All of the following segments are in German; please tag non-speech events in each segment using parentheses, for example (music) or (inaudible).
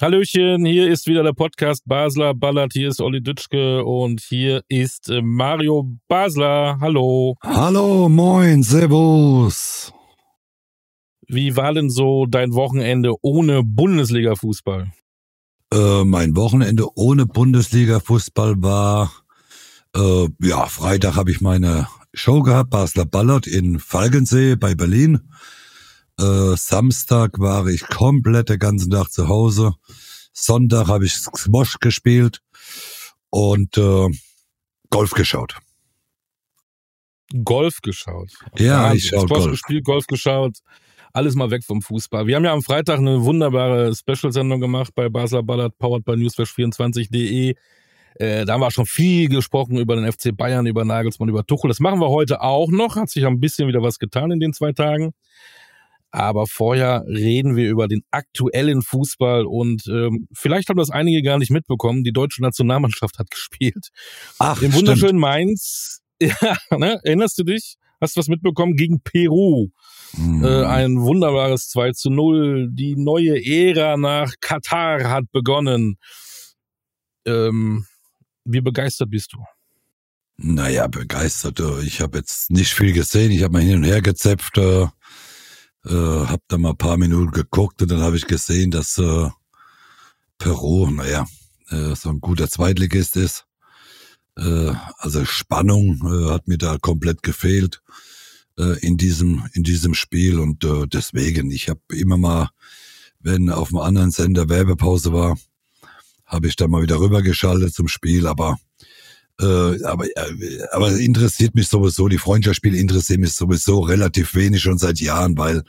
Hallöchen, hier ist wieder der Podcast Basler Ballert, hier ist Olli Dütschke und hier ist äh, Mario Basler. Hallo. Hallo, moin, servus. Wie war denn so dein Wochenende ohne Bundesliga-Fußball? Äh, mein Wochenende ohne Bundesliga-Fußball war, äh, ja, Freitag habe ich meine Show gehabt, Basler Ballert in Falkensee bei Berlin. Äh, Samstag war ich komplett den ganzen Tag zu Hause. Sonntag habe ich Squash gespielt und äh, Golf geschaut. Golf geschaut. Ja, ich schaue Golf. gespielt, Golf geschaut. Alles mal weg vom Fußball. Wir haben ja am Freitag eine wunderbare Special-Sendung gemacht bei Basler Ballert, powered by newsflash24.de. Äh, da haben wir schon viel gesprochen über den FC Bayern, über Nagelsmann, über Tuchel. Das machen wir heute auch noch. Hat sich ein bisschen wieder was getan in den zwei Tagen. Aber vorher reden wir über den aktuellen Fußball und ähm, vielleicht haben das einige gar nicht mitbekommen. Die deutsche Nationalmannschaft hat gespielt. Ach, Im wunderschönen Mainz. (laughs) Ja, ne? Erinnerst du dich? Hast du was mitbekommen gegen Peru? Hm. Äh, ein wunderbares 2 zu 0. Die neue Ära nach Katar hat begonnen. Ähm, wie begeistert bist du? Naja, begeistert. Ich habe jetzt nicht viel gesehen. Ich habe mal hin und her gezepft, äh, äh, habe da mal ein paar Minuten geguckt und dann habe ich gesehen, dass äh, Peru, naja, äh, so ein guter Zweitligist ist. Äh, also Spannung äh, hat mir da komplett gefehlt äh, in diesem in diesem Spiel und äh, deswegen, ich habe immer mal, wenn auf einem anderen Sender Werbepause war, habe ich da mal wieder rübergeschaltet zum Spiel, aber äh, aber, äh, aber interessiert mich sowieso, die Freundschaftsspiele interessieren mich sowieso relativ wenig schon seit Jahren, weil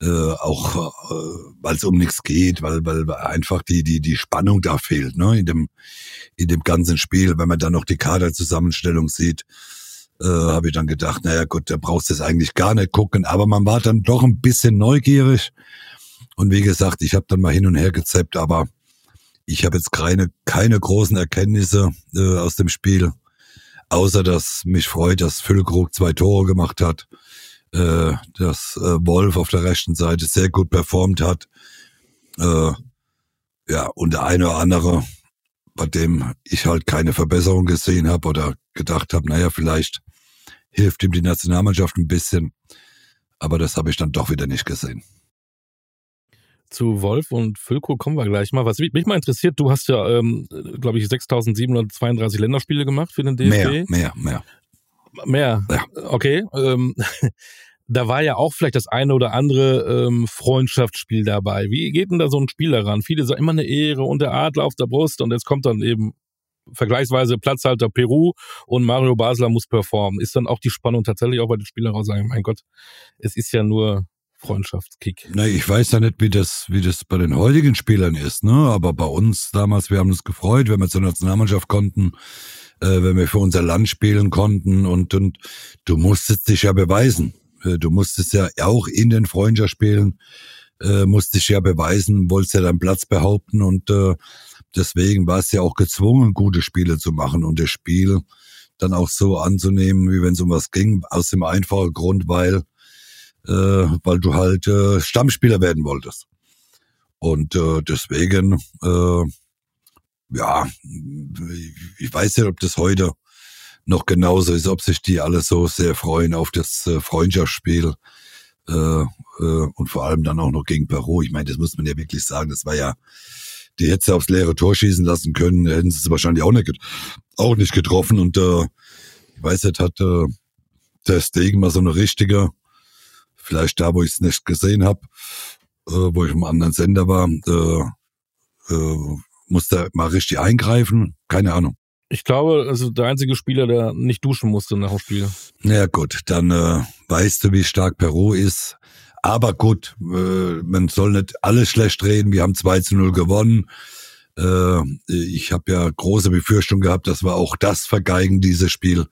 äh, auch äh, weil es um nichts geht, weil weil einfach die die die Spannung da fehlt, ne, in dem in dem ganzen Spiel, wenn man dann noch die Kaderzusammenstellung sieht, äh, habe ich dann gedacht, naja gut, da brauchst du es eigentlich gar nicht gucken, aber man war dann doch ein bisschen neugierig. Und wie gesagt, ich habe dann mal hin und her gezappt, aber ich habe jetzt keine, keine großen Erkenntnisse äh, aus dem Spiel, außer dass mich freut, dass Füllkrug zwei Tore gemacht hat, äh, dass äh, Wolf auf der rechten Seite sehr gut performt hat. Äh, ja, und der eine oder andere, bei dem ich halt keine Verbesserung gesehen habe oder gedacht habe, naja, vielleicht hilft ihm die Nationalmannschaft ein bisschen. Aber das habe ich dann doch wieder nicht gesehen. Zu Wolf und Füllkrug kommen wir gleich mal. Was mich mich mal interessiert, du hast ja, ähm, glaube ich, 6.732 Länderspiele gemacht für den DFB. Mehr, mehr, mehr. Mehr. Ja. Okay. Ähm, (laughs) da war ja auch vielleicht das eine oder andere ähm, Freundschaftsspiel dabei. Wie geht denn da so ein Spiel daran? Viele sagen immer eine Ehre und der Adler auf der Brust und jetzt kommt dann eben vergleichsweise Platzhalter Peru und Mario Basler muss performen. Ist dann auch die Spannung tatsächlich auch bei den Spielern raus sagen, mein Gott, es ist ja nur Freundschaftskick. Na, ich weiß ja nicht, wie das, wie das bei den heutigen Spielern ist, ne? Aber bei uns damals, wir haben uns gefreut, wenn wir zur Nationalmannschaft konnten, äh, wenn wir für unser Land spielen konnten und, und du musstest dich ja beweisen. Äh, Du musstest ja auch in den Freundschaftsspielen, äh, musst dich ja beweisen, wolltest ja deinen Platz behaupten und äh, deswegen war es ja auch gezwungen, gute Spiele zu machen und das Spiel dann auch so anzunehmen, wie wenn es um was ging, aus dem einfachen Grund, weil äh, weil du halt äh, Stammspieler werden wolltest. Und äh, deswegen, äh, ja, ich weiß nicht, ob das heute noch genauso ist, ob sich die alle so sehr freuen auf das äh, Freundschaftsspiel äh, äh, und vor allem dann auch noch gegen Peru. Ich meine, das muss man ja wirklich sagen, das war ja, die hätte sie aufs leere Tor schießen lassen können, hätten sie es wahrscheinlich auch nicht, auch nicht getroffen und äh, ich weiß nicht, hat äh, der Stegen mal so eine richtige vielleicht da, wo ich es nicht gesehen habe, äh, wo ich im anderen Sender war, äh, äh, musste mal richtig eingreifen. Keine Ahnung. Ich glaube, also der einzige Spieler, der nicht duschen musste nach dem Spiel. Na gut, dann äh, weißt du, wie stark Peru ist. Aber gut, äh, man soll nicht alles schlecht reden. Wir haben 2 zu 0 gewonnen. Äh, ich habe ja große Befürchtung gehabt, dass wir auch das vergeigen, dieses Spiel.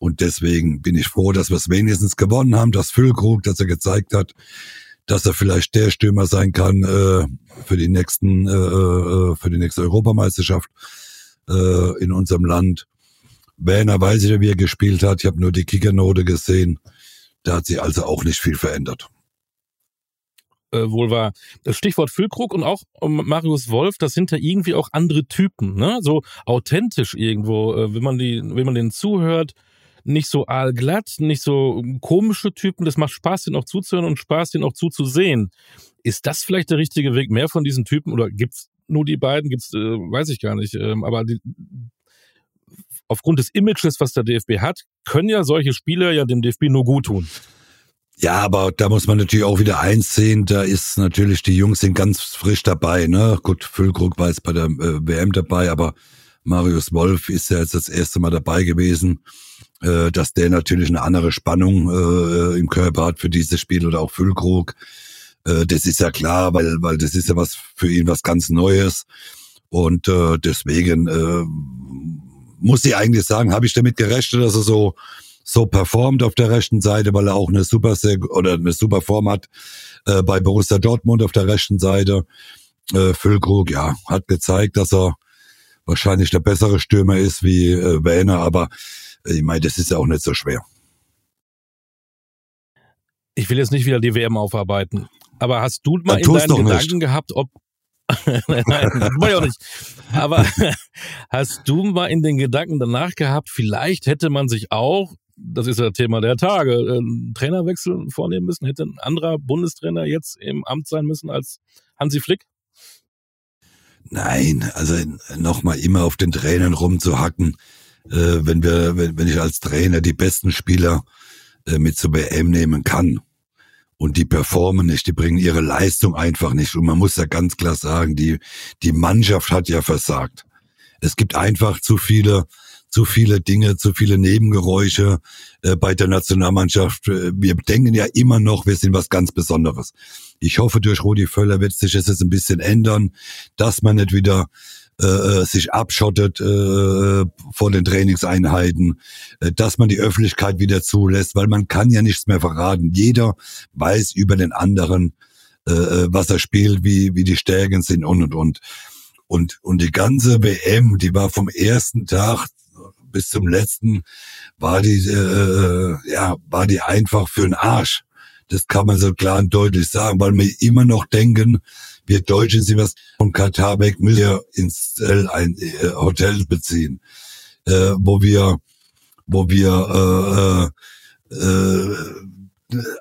Und deswegen bin ich froh, dass wir es wenigstens gewonnen haben, dass Füllkrug, dass er gezeigt hat, dass er vielleicht der Stürmer sein kann äh, für die nächsten, äh, äh, für die nächste Europameisterschaft äh, in unserem Land. Werner weiß ich wie er gespielt hat. Ich habe nur die Kickernote gesehen. Da hat sich also auch nicht viel verändert. äh, wohl war. Das Stichwort Füllkrug und auch Marius Wolf, das sind ja irgendwie auch andere Typen, ne? So authentisch irgendwo, äh, wenn man die, wenn man denen zuhört, nicht so aalglatt, nicht so komische Typen. Das macht Spaß, den auch zuzuhören und Spaß, den auch zuzusehen. Ist das vielleicht der richtige Weg, mehr von diesen Typen oder gibt's nur die beiden? Gibt's, äh, weiß ich gar nicht. Ähm, aber die, aufgrund des Images, was der DFB hat, können ja solche Spieler ja dem DFB nur gut tun. Ja, aber da muss man natürlich auch wieder eins sehen, da ist natürlich, die Jungs sind ganz frisch dabei, ne? Gut, Füllkrug war jetzt bei der äh, WM dabei, aber Marius Wolf ist ja jetzt das erste Mal dabei gewesen, äh, dass der natürlich eine andere Spannung äh, im Körper hat für dieses Spiel oder auch Füllkrug. Äh, das ist ja klar, weil, weil das ist ja was für ihn was ganz Neues. Und äh, deswegen äh, muss ich eigentlich sagen, habe ich damit gerechnet, dass er so so performt auf der rechten Seite, weil er auch eine super oder eine super Form hat äh, bei Borussia Dortmund auf der rechten Seite. Äh, Füllkrug, ja, hat gezeigt, dass er wahrscheinlich der bessere Stürmer ist wie äh, Werner, aber ich meine, das ist ja auch nicht so schwer. Ich will jetzt nicht wieder die WM aufarbeiten, aber hast du mal in deinen Gedanken nicht. gehabt, ob (laughs) Nein, das ich auch nicht. Aber (laughs) hast du mal in den Gedanken danach gehabt, vielleicht hätte man sich auch das ist ja Thema der Tage, einen Trainerwechsel vornehmen müssen? Hätte ein anderer Bundestrainer jetzt im Amt sein müssen als Hansi Flick? Nein, also nochmal immer auf den Trainern rumzuhacken, äh, wenn wir, wenn, wenn ich als Trainer die besten Spieler äh, mit zur WM nehmen kann und die performen nicht, die bringen ihre Leistung einfach nicht. Und man muss ja ganz klar sagen, die, die Mannschaft hat ja versagt. Es gibt einfach zu viele zu viele Dinge, zu viele Nebengeräusche äh, bei der Nationalmannschaft. Äh, wir denken ja immer noch, wir sind was ganz Besonderes. Ich hoffe, durch Rudi Völler wird sich das jetzt ein bisschen ändern, dass man nicht wieder äh, äh sich abschottet äh, vor den Trainingseinheiten, äh, dass man die Öffentlichkeit wieder zulässt, weil man kann ja nichts mehr verraten. Jeder weiß über den anderen, äh, äh was er spielt, wie, wie die Stärken sind und und und. Und, und die ganze WM, die war vom ersten Tag bis zum letzten war die, äh, ja, war die einfach für den Arsch. Das kann man so klar und deutlich sagen, weil wir immer noch denken, wir Deutschen sind was von Katar weg, müssen wir ins äh, ein äh, Hotel beziehen, äh, wo wir, wo wir äh, äh,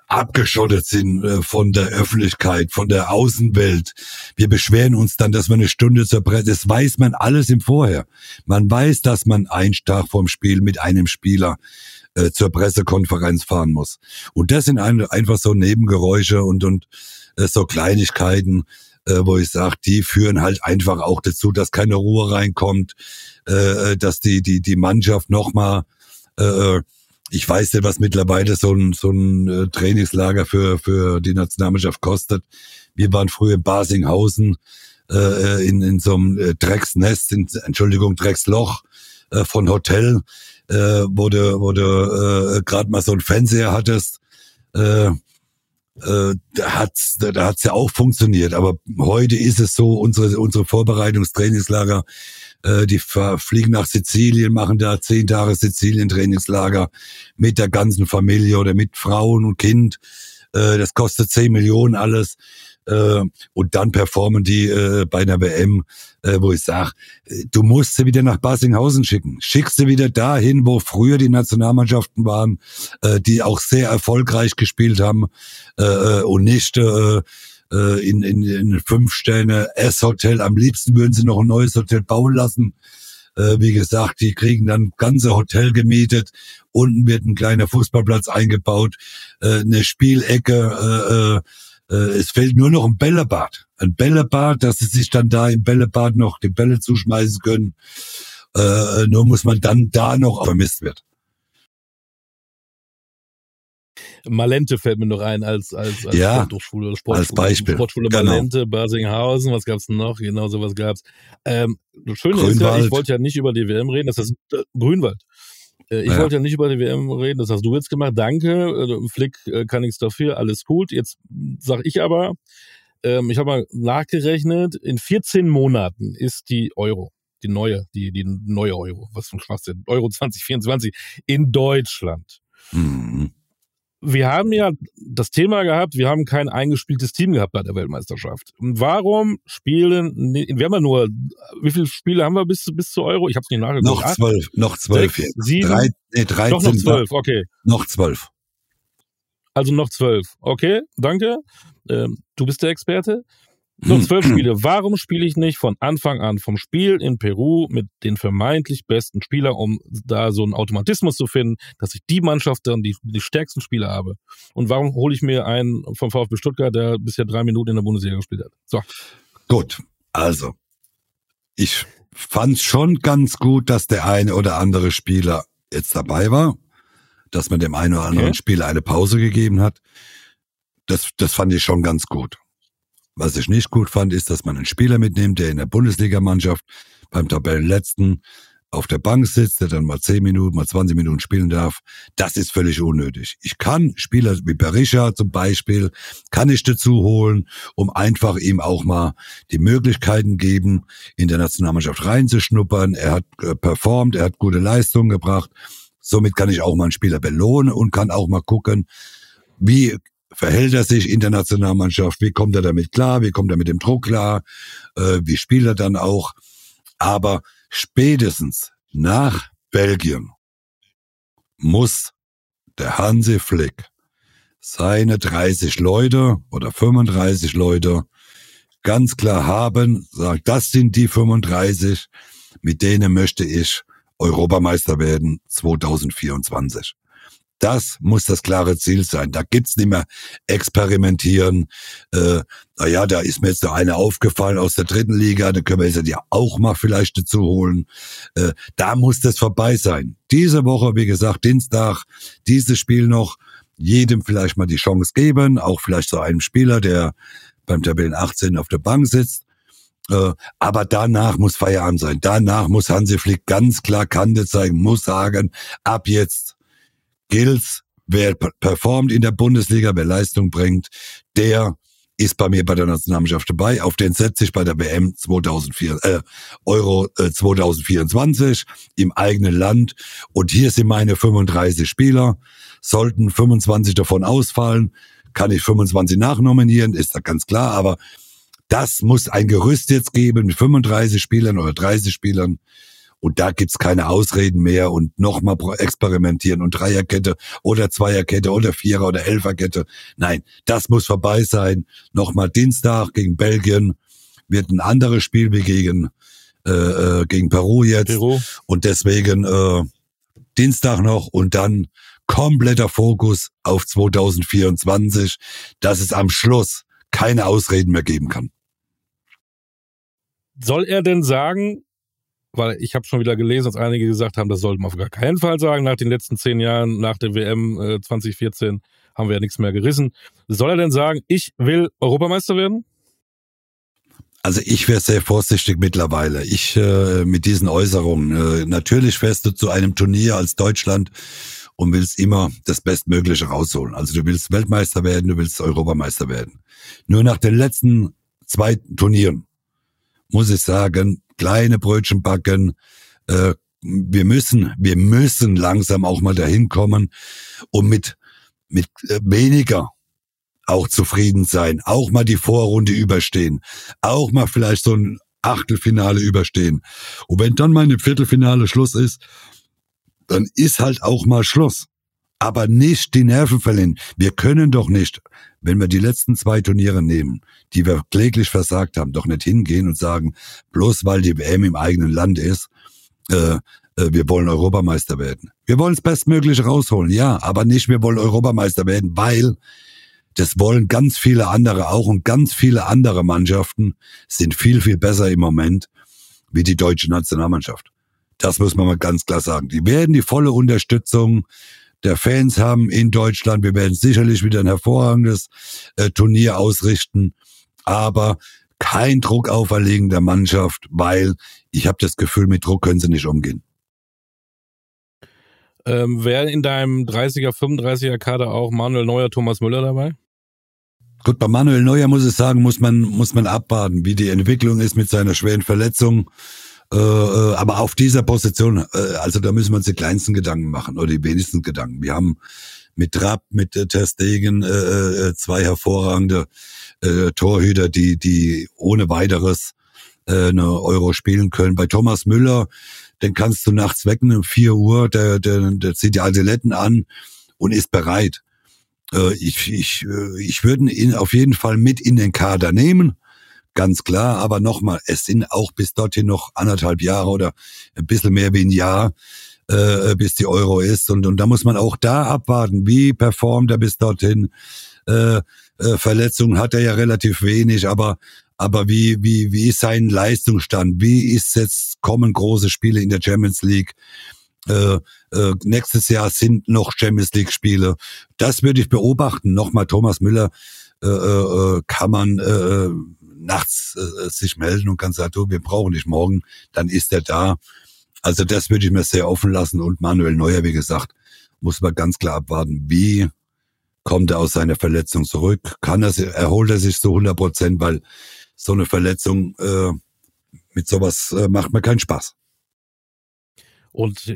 abgeschottet sind äh, von der Öffentlichkeit, von der Außenwelt. Wir beschweren uns dann, dass wir eine Stunde zur Presse, das weiß man alles im Vorher. Man weiß, dass man einen Tag vorm Spiel mit einem Spieler äh, zur Pressekonferenz fahren muss. Und das sind ein, einfach so Nebengeräusche und, und so Kleinigkeiten, äh, wo ich sage, die führen halt einfach auch dazu, dass keine Ruhe reinkommt, äh, äh dass die, die, die Mannschaft nochmal äh, ich weiß nicht, was mittlerweile so ein, so ein äh, Trainingslager für, für die Nationalmannschaft kostet. Wir waren früher in Basinghausen äh, in, in so einem äh, Drecksnest, in, Entschuldigung, Drecksloch äh, von Hotel, äh, wo du, wo du äh, gerade mal so ein Fernseher hattest. Äh, äh, da hat's, da, da hat's ja auch funktioniert. Aber heute ist es so, unsere, unsere Vorbereitungstrainingslager äh, die fliegen nach Sizilien, machen da zehn Tage Sizilien-Trainingslager mit der ganzen Familie oder mit Frauen und Kind. Äh, das kostet zehn Millionen alles. Äh, und dann performen die äh, bei einer WM, äh, wo ich sage, äh, du musst sie wieder nach Basinghausen schicken. Schickst sie wieder dahin, wo früher die Nationalmannschaften waren, äh, die auch sehr erfolgreich gespielt haben äh, äh und nicht äh, äh, in, in, in fünf Sterne S-Hotel. Am liebsten würden sie noch ein neues Hotel bauen lassen. Äh, wie gesagt, die kriegen dann ganze Hotel gemietet. Unten wird ein kleiner Fußballplatz eingebaut, äh, eine Spielecke. Äh, es fehlt nur noch ein Bällebad. Ein Bällebad, dass sie sich dann da im Bällebad noch die Bälle zuschmeißen können. Äh, nur muss man dann da noch vermisst wird. Malente fällt mir noch ein als, als, als ja, Sporthochschule, Sportschule, als Beispiel. Sportschule genau. Malente, Basinghausen, was gab's noch? Genau sowas gab's. Ähm, das Schöne Grünwald. ist ja, ich wollte ja nicht über die WM reden, das ist äh, Grünwald. Äh, ich ja. wollte ja nicht über die WM reden, das hast du jetzt gemacht. Danke, äh, Flick äh, kann nichts dafür, alles gut. Jetzt sag ich aber, ähm, ich habe mal nachgerechnet, in 14 Monaten ist die Euro die neue, die, die neue Euro, was für ein Schwachsinn, Euro 2024 in Deutschland. Mhm wir haben ja das Thema gehabt, wir haben kein eingespieltes Team gehabt bei der Weltmeisterschaft. Und warum spielen, wir haben ja nur, wie viele Spiele haben wir bis, bis zu Euro? Ich habe es nicht nachgeguckt. Noch zwölf, noch zwölf. Sechs, sieben, Drei, nee, 13, doch noch zwölf, okay. Noch zwölf. Also noch zwölf. Okay, danke. Ähm, du bist der Experte. Noch zwölf Spiele. Warum spiele ich nicht von Anfang an vom Spiel in Peru mit den vermeintlich besten Spielern, um da so einen Automatismus zu finden, dass ich die Mannschaft dann die, die stärksten Spieler habe? Und warum hole ich mir einen vom VfB Stuttgart, der bisher drei Minuten in der Bundesliga gespielt hat? So. Gut, also ich fand schon ganz gut, dass der eine oder andere Spieler jetzt dabei war, dass man dem einen oder anderen Okay. Spieler eine Pause gegeben hat. Das, das fand ich schon ganz gut. Was ich nicht gut fand, ist, dass man einen Spieler mitnimmt, der in der Bundesligamannschaft beim Tabellenletzten auf der Bank sitzt, der dann mal 10 Minuten, mal 20 Minuten spielen darf. Das ist völlig unnötig. Ich kann Spieler wie Berisha zum Beispiel, kann ich dazu holen, um einfach ihm auch mal die Möglichkeiten geben, in der Nationalmannschaft reinzuschnuppern. Er hat äh, performt, er hat gute Leistungen gebracht. Somit kann ich auch mal einen Spieler belohnen und kann auch mal gucken, wie verhält er sich in der Nationalmannschaft, wie kommt er damit klar, wie kommt er mit dem Druck klar, äh, wie spielt er dann auch. Aber spätestens nach Belgien muss der Hansi Flick seine 30 Leute oder 35 Leute ganz klar haben, sagt, das sind die 35, mit denen möchte ich Europameister werden 2024. Das muss das klare Ziel sein. Da gibt's nicht mehr experimentieren. Äh, naja, da ist mir jetzt noch eine aufgefallen aus der dritten Liga, da können wir jetzt ja auch mal vielleicht dazu holen. Äh, da muss das vorbei sein. Diese Woche, wie gesagt, Dienstag, dieses Spiel noch, jedem vielleicht mal die Chance geben, auch vielleicht so einem Spieler, der beim Tabellen 18 auf der Bank sitzt. Äh, aber danach muss Feierabend sein. Danach muss Hansi Flick ganz klar Kante zeigen, muss sagen, ab jetzt gilt's, wer per- performt in der Bundesliga, wer Leistung bringt, der ist bei mir bei der Nationalmannschaft dabei. Auf den setze ich bei der WM 2004, äh, Euro äh, 2024 im eigenen Land. Und hier sind meine 35 Spieler. Sollten 25 davon ausfallen, kann ich 25 nachnominieren, ist da ganz klar. Aber das muss ein Gerüst jetzt geben mit 35 Spielern oder 30 Spielern. Und da gibt's keine Ausreden mehr und nochmal experimentieren und Dreierkette oder Zweierkette oder Vierer- oder Elferkette. Nein, das muss vorbei sein. Nochmal Dienstag gegen Belgien wird ein anderes Spiel wie gegen, äh, äh, gegen Peru jetzt. Peru. Und deswegen äh, Dienstag noch und dann kompletter Fokus auf 2024, dass es am Schluss keine Ausreden mehr geben kann. Soll er denn sagen, weil ich habe schon wieder gelesen, dass einige gesagt haben, das sollte man auf gar keinen Fall sagen, nach den letzten zehn Jahren, nach der WM äh, 2014 haben wir ja nichts mehr gerissen. Soll er denn sagen, ich will Europameister werden? Also ich wäre sehr vorsichtig mittlerweile. Ich äh, mit diesen Äußerungen. Äh, natürlich fährst du zu einem Turnier als Deutschland und willst immer das Bestmögliche rausholen. Also du willst Weltmeister werden, du willst Europameister werden. Nur nach den letzten zwei Turnieren muss ich sagen, kleine Brötchen backen. Äh, wir müssen, wir müssen langsam auch mal dahin kommen und mit mit äh, weniger auch zufrieden sein, auch mal die Vorrunde überstehen, auch mal vielleicht so ein Achtelfinale überstehen. Und wenn dann mal im Viertelfinale Schluss ist, dann ist halt auch mal Schluss. Aber nicht die Nerven verlieren. Wir können doch nicht, wenn wir die letzten zwei Turniere nehmen, die wir kläglich versagt haben, doch nicht hingehen und sagen, bloß weil die WM im eigenen Land ist, äh, äh, wir wollen Europameister werden. Wir wollen das Bestmögliche rausholen, ja, aber nicht, wir wollen Europameister werden, weil das wollen ganz viele andere auch und ganz viele andere Mannschaften sind viel, viel besser im Moment wie die deutsche Nationalmannschaft. Das muss man mal ganz klar sagen. Die werden die volle Unterstützung der Fans haben in Deutschland. Wir werden sicherlich wieder ein hervorragendes äh, Turnier ausrichten, aber kein Druck auferlegen der Mannschaft, weil ich habe das Gefühl, mit Druck können sie nicht umgehen. Ähm, Wäre in deinem 30er, 35er Kader auch Manuel Neuer, Thomas Müller dabei? Gut, bei Manuel Neuer muss ich sagen, muss man, muss man abwarten, wie die Entwicklung ist mit seiner schweren Verletzung. Äh, äh, aber auf dieser Position, äh, also da müssen wir uns die kleinsten Gedanken machen oder die wenigsten Gedanken. Wir haben mit Trapp, mit äh, Ter äh, äh, zwei hervorragende äh, Torhüter, die, die ohne weiteres äh, eine Euro spielen können. Bei Thomas Müller, den kannst du nachts wecken um vier Uhr, der, der, der zieht die Alsiletten an und ist bereit. Ich, ich, ich würde ihn auf jeden Fall mit in den Kader nehmen ganz klar. Aber nochmal, es sind auch bis dorthin noch anderthalb Jahre oder ein bisschen mehr wie ein Jahr, äh, bis die Euro ist. Und, und da muss man auch da abwarten, wie performt er bis dorthin. Äh, äh, Verletzungen hat er ja relativ wenig, aber aber wie wie wie ist sein Leistungsstand? Wie ist jetzt kommen große Spiele in der Champions League? Äh, äh, nächstes Jahr sind noch Champions League Spiele. Das würde ich beobachten. Nochmal Thomas Müller äh, äh, äh kann man äh, nachts äh, sich melden und kann sagen, du, wir brauchen dich morgen, dann ist er da. Also das würde ich mir sehr offen lassen. Und Manuel Neuer, wie gesagt, muss man ganz klar abwarten, wie kommt er aus seiner Verletzung zurück? Kann er, erholt er sich zu 100 Prozent, weil so eine Verletzung äh, mit sowas äh, macht mir keinen Spaß. Und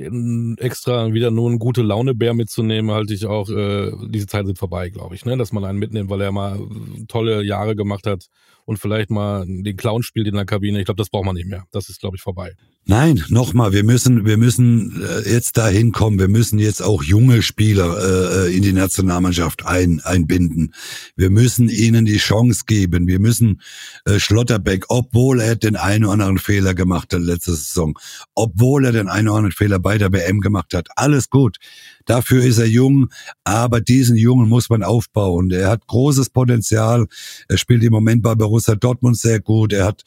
extra wieder nur ein gute Laune-Bär mitzunehmen, halte ich auch, äh, diese Zeit sind vorbei, glaube ich, ne? Dass man einen mitnimmt, weil er mal tolle Jahre gemacht hat und vielleicht mal den Clown spielt in der Kabine. Ich glaube, das braucht man nicht mehr. Das ist, glaube ich, vorbei. Nein, nochmal, wir müssen, wir müssen äh, jetzt dahin kommen. Wir müssen jetzt auch junge Spieler äh, äh, in die Nationalmannschaft ein, einbinden. Wir müssen ihnen die Chance geben. Wir müssen äh, Schlotterbeck, obwohl er den einen oder anderen Fehler gemacht hat letzte Saison, obwohl er den einen oder anderen Fehler bei der WM gemacht hat, alles gut. Dafür ist er jung, aber diesen Jungen muss man aufbauen. Er hat großes Potenzial. Er spielt im Moment bei Borussia Dortmund sehr gut. Er hat,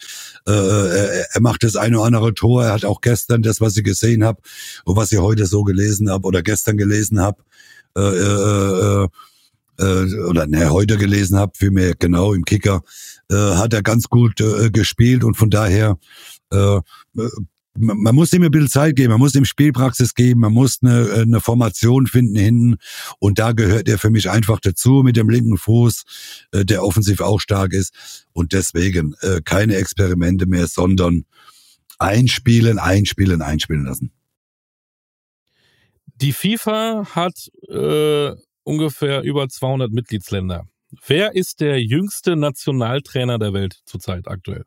äh, er, er macht das eine oder andere Tor. Er hat auch gestern das, was ich gesehen habe und was ich heute so gelesen habe oder gestern gelesen habe, äh, äh, äh, oder ne, heute gelesen habe, vielmehr genau im Kicker, äh, hat er ganz gut äh, gespielt und von daher äh, man muss ihm ein bisschen Zeit geben, man muss ihm Spielpraxis geben, man muss eine, eine Formation finden hinten und da gehört er für mich einfach dazu mit dem linken Fuß, äh, der offensiv auch stark ist und deswegen äh, keine Experimente mehr, sondern einspielen, einspielen, einspielen lassen. Die FIFA hat äh, ungefähr über 200 Mitgliedsländer. Wer ist der jüngste Nationaltrainer der Welt zurzeit aktuell?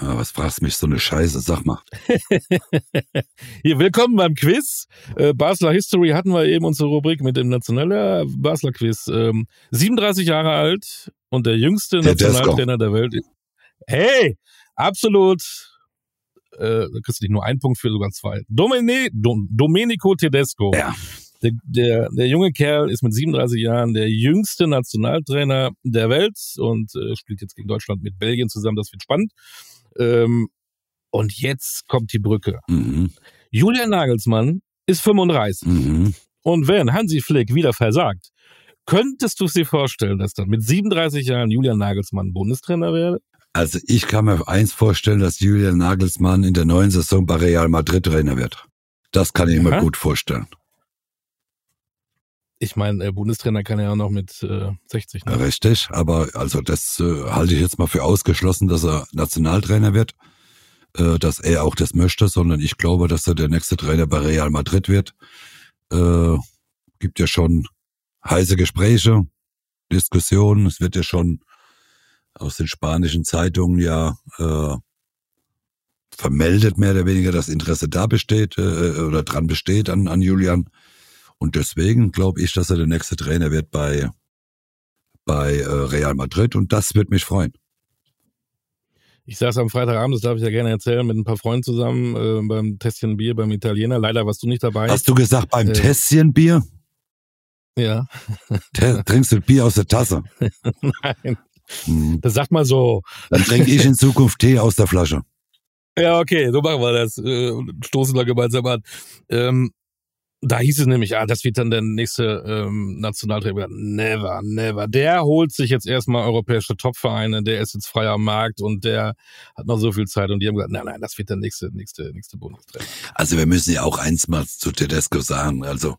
Ah, was fragst du mich so eine Scheiße? Sag mal. (laughs) Hier, willkommen beim Quiz. Äh, Basler History hatten wir eben unsere Rubrik mit dem Nationaler Basler Quiz. Ähm, 37 Jahre alt und der jüngste der Nationaltrainer der Welt. Hey, absolut. Äh, da kriegst du nicht nur einen Punkt für, sogar zwei. Domine, Dom, Domenico Tedesco. Ja. Der, der, der junge Kerl ist mit 37 Jahren der jüngste Nationaltrainer der Welt und äh, spielt jetzt gegen Deutschland mit Belgien zusammen. Das wird spannend. Ähm, und jetzt kommt die Brücke. Mhm. Julian Nagelsmann ist 35. Mhm. Und wenn Hansi Flick wieder versagt, könntest du dir vorstellen, dass dann mit 37 Jahren Julian Nagelsmann Bundestrainer wäre? Also ich kann mir eins vorstellen, dass Julian Nagelsmann in der neuen Saison bei Real Madrid Trainer wird. Das kann ich Aha. mir gut vorstellen. Ich meine, Bundestrainer kann ja auch noch mit äh, 60. Ne? Richtig, aber also das äh, halte ich jetzt mal für ausgeschlossen, dass er Nationaltrainer wird, äh, dass er auch das möchte, sondern ich glaube, dass er der nächste Trainer bei Real Madrid wird. Äh, gibt ja schon heiße Gespräche, Diskussionen, es wird ja schon aus den spanischen Zeitungen ja äh, vermeldet, mehr oder weniger, dass Interesse da besteht äh, oder dran besteht an, an Julian. Und deswegen glaube ich, dass er der nächste Trainer wird bei, bei äh, Real Madrid und das wird mich freuen. Ich saß am Freitagabend, das darf ich ja gerne erzählen, mit ein paar Freunden zusammen äh, beim Tässchen Bier beim Italiener. Leider warst du nicht dabei. Hast du gesagt beim äh, Tässchen Bier? Ja. Trinkst du Bier aus der Tasse? (laughs) Nein. Hm. Das sagt mal so. Dann trinke ich in Zukunft Tee aus der Flasche. Ja, okay, so machen wir das. Äh, stoßen wir gemeinsam an. Ähm, da hieß es nämlich, ah, das wird dann der nächste ähm, Nationaltrainer. Never, never. Der holt sich jetzt erstmal europäische Topvereine, der ist jetzt frei am Markt und der hat noch so viel Zeit. Und die haben gesagt, nein, nein, das wird der nächste, nächste, nächste Bundestrainer. Also wir müssen ja auch eins mal zu Tedesco sagen. Also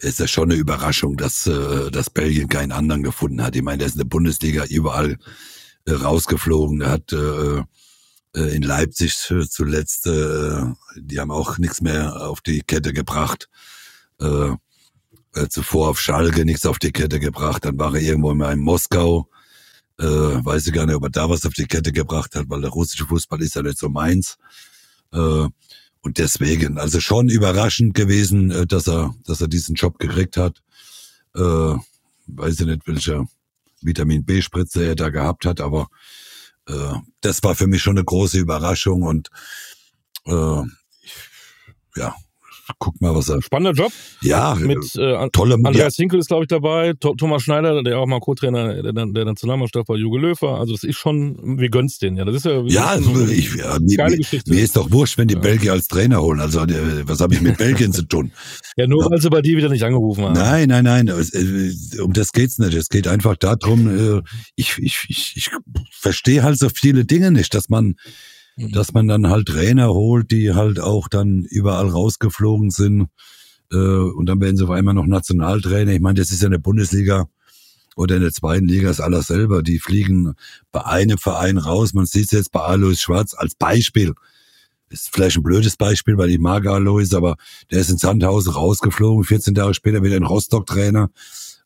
ist ja schon eine Überraschung, dass, äh, dass Belgien keinen anderen gefunden hat. Ich meine, der ist in der Bundesliga überall äh, rausgeflogen. Der hat Äh, in Leipzig äh, zuletzt, äh, die haben auch nichts mehr auf die Kette gebracht. Äh, äh, zuvor auf Schalke nichts auf die Kette gebracht. Dann war er irgendwo mal in Moskau. Äh, weiß ich gar nicht, ob er da was auf die Kette gebracht hat, weil der russische Fußball ist ja nicht so meins. Äh, und deswegen, also schon überraschend gewesen, äh, dass er, dass er diesen Job gekriegt hat. Äh, weiß ich nicht, welcher Vitamin B-Spritze er da gehabt hat, aber äh, das war für mich schon eine große Überraschung und äh, ja, guck mal, was er. Spannender Job. Ja, mit äh, tolle Andreas ja. Hinkel ist, glaube ich, dabei. Thomas Schneider, der auch mal Co-Trainer der, der Nationalmannschaft war, Juge Löfer. Also das ist schon, wir gönn's den. Ja, das ist ja. Ja, also ich, ja mir, geile Geschichte. mir ist doch wurscht, wenn die ja. Belgier als Trainer holen. Also äh, was habe ich mit Belgien zu tun? Ja, nur ja. weil sie bei dir wieder nicht angerufen haben. Nein, nein, nein. Äh, um das geht's nicht. Es geht einfach darum. Äh, ich, ich, ich, ich verstehe halt so viele Dinge nicht, dass man Mhm. dass man dann halt Trainer holt, die halt auch dann überall rausgeflogen sind. Äh, und dann werden sie auf einmal noch Nationaltrainer. Ich meine, das ist ja eine Bundesliga oder in der zweiten Liga ist alles selber. Die fliegen bei einem Verein raus. Man sieht es jetzt bei Alois Schwarz als Beispiel. Ist vielleicht ein blödes Beispiel, weil ich mag Alois, aber der ist in Sandhausen rausgeflogen, 14 Jahre später wieder ein Rostock-Trainer.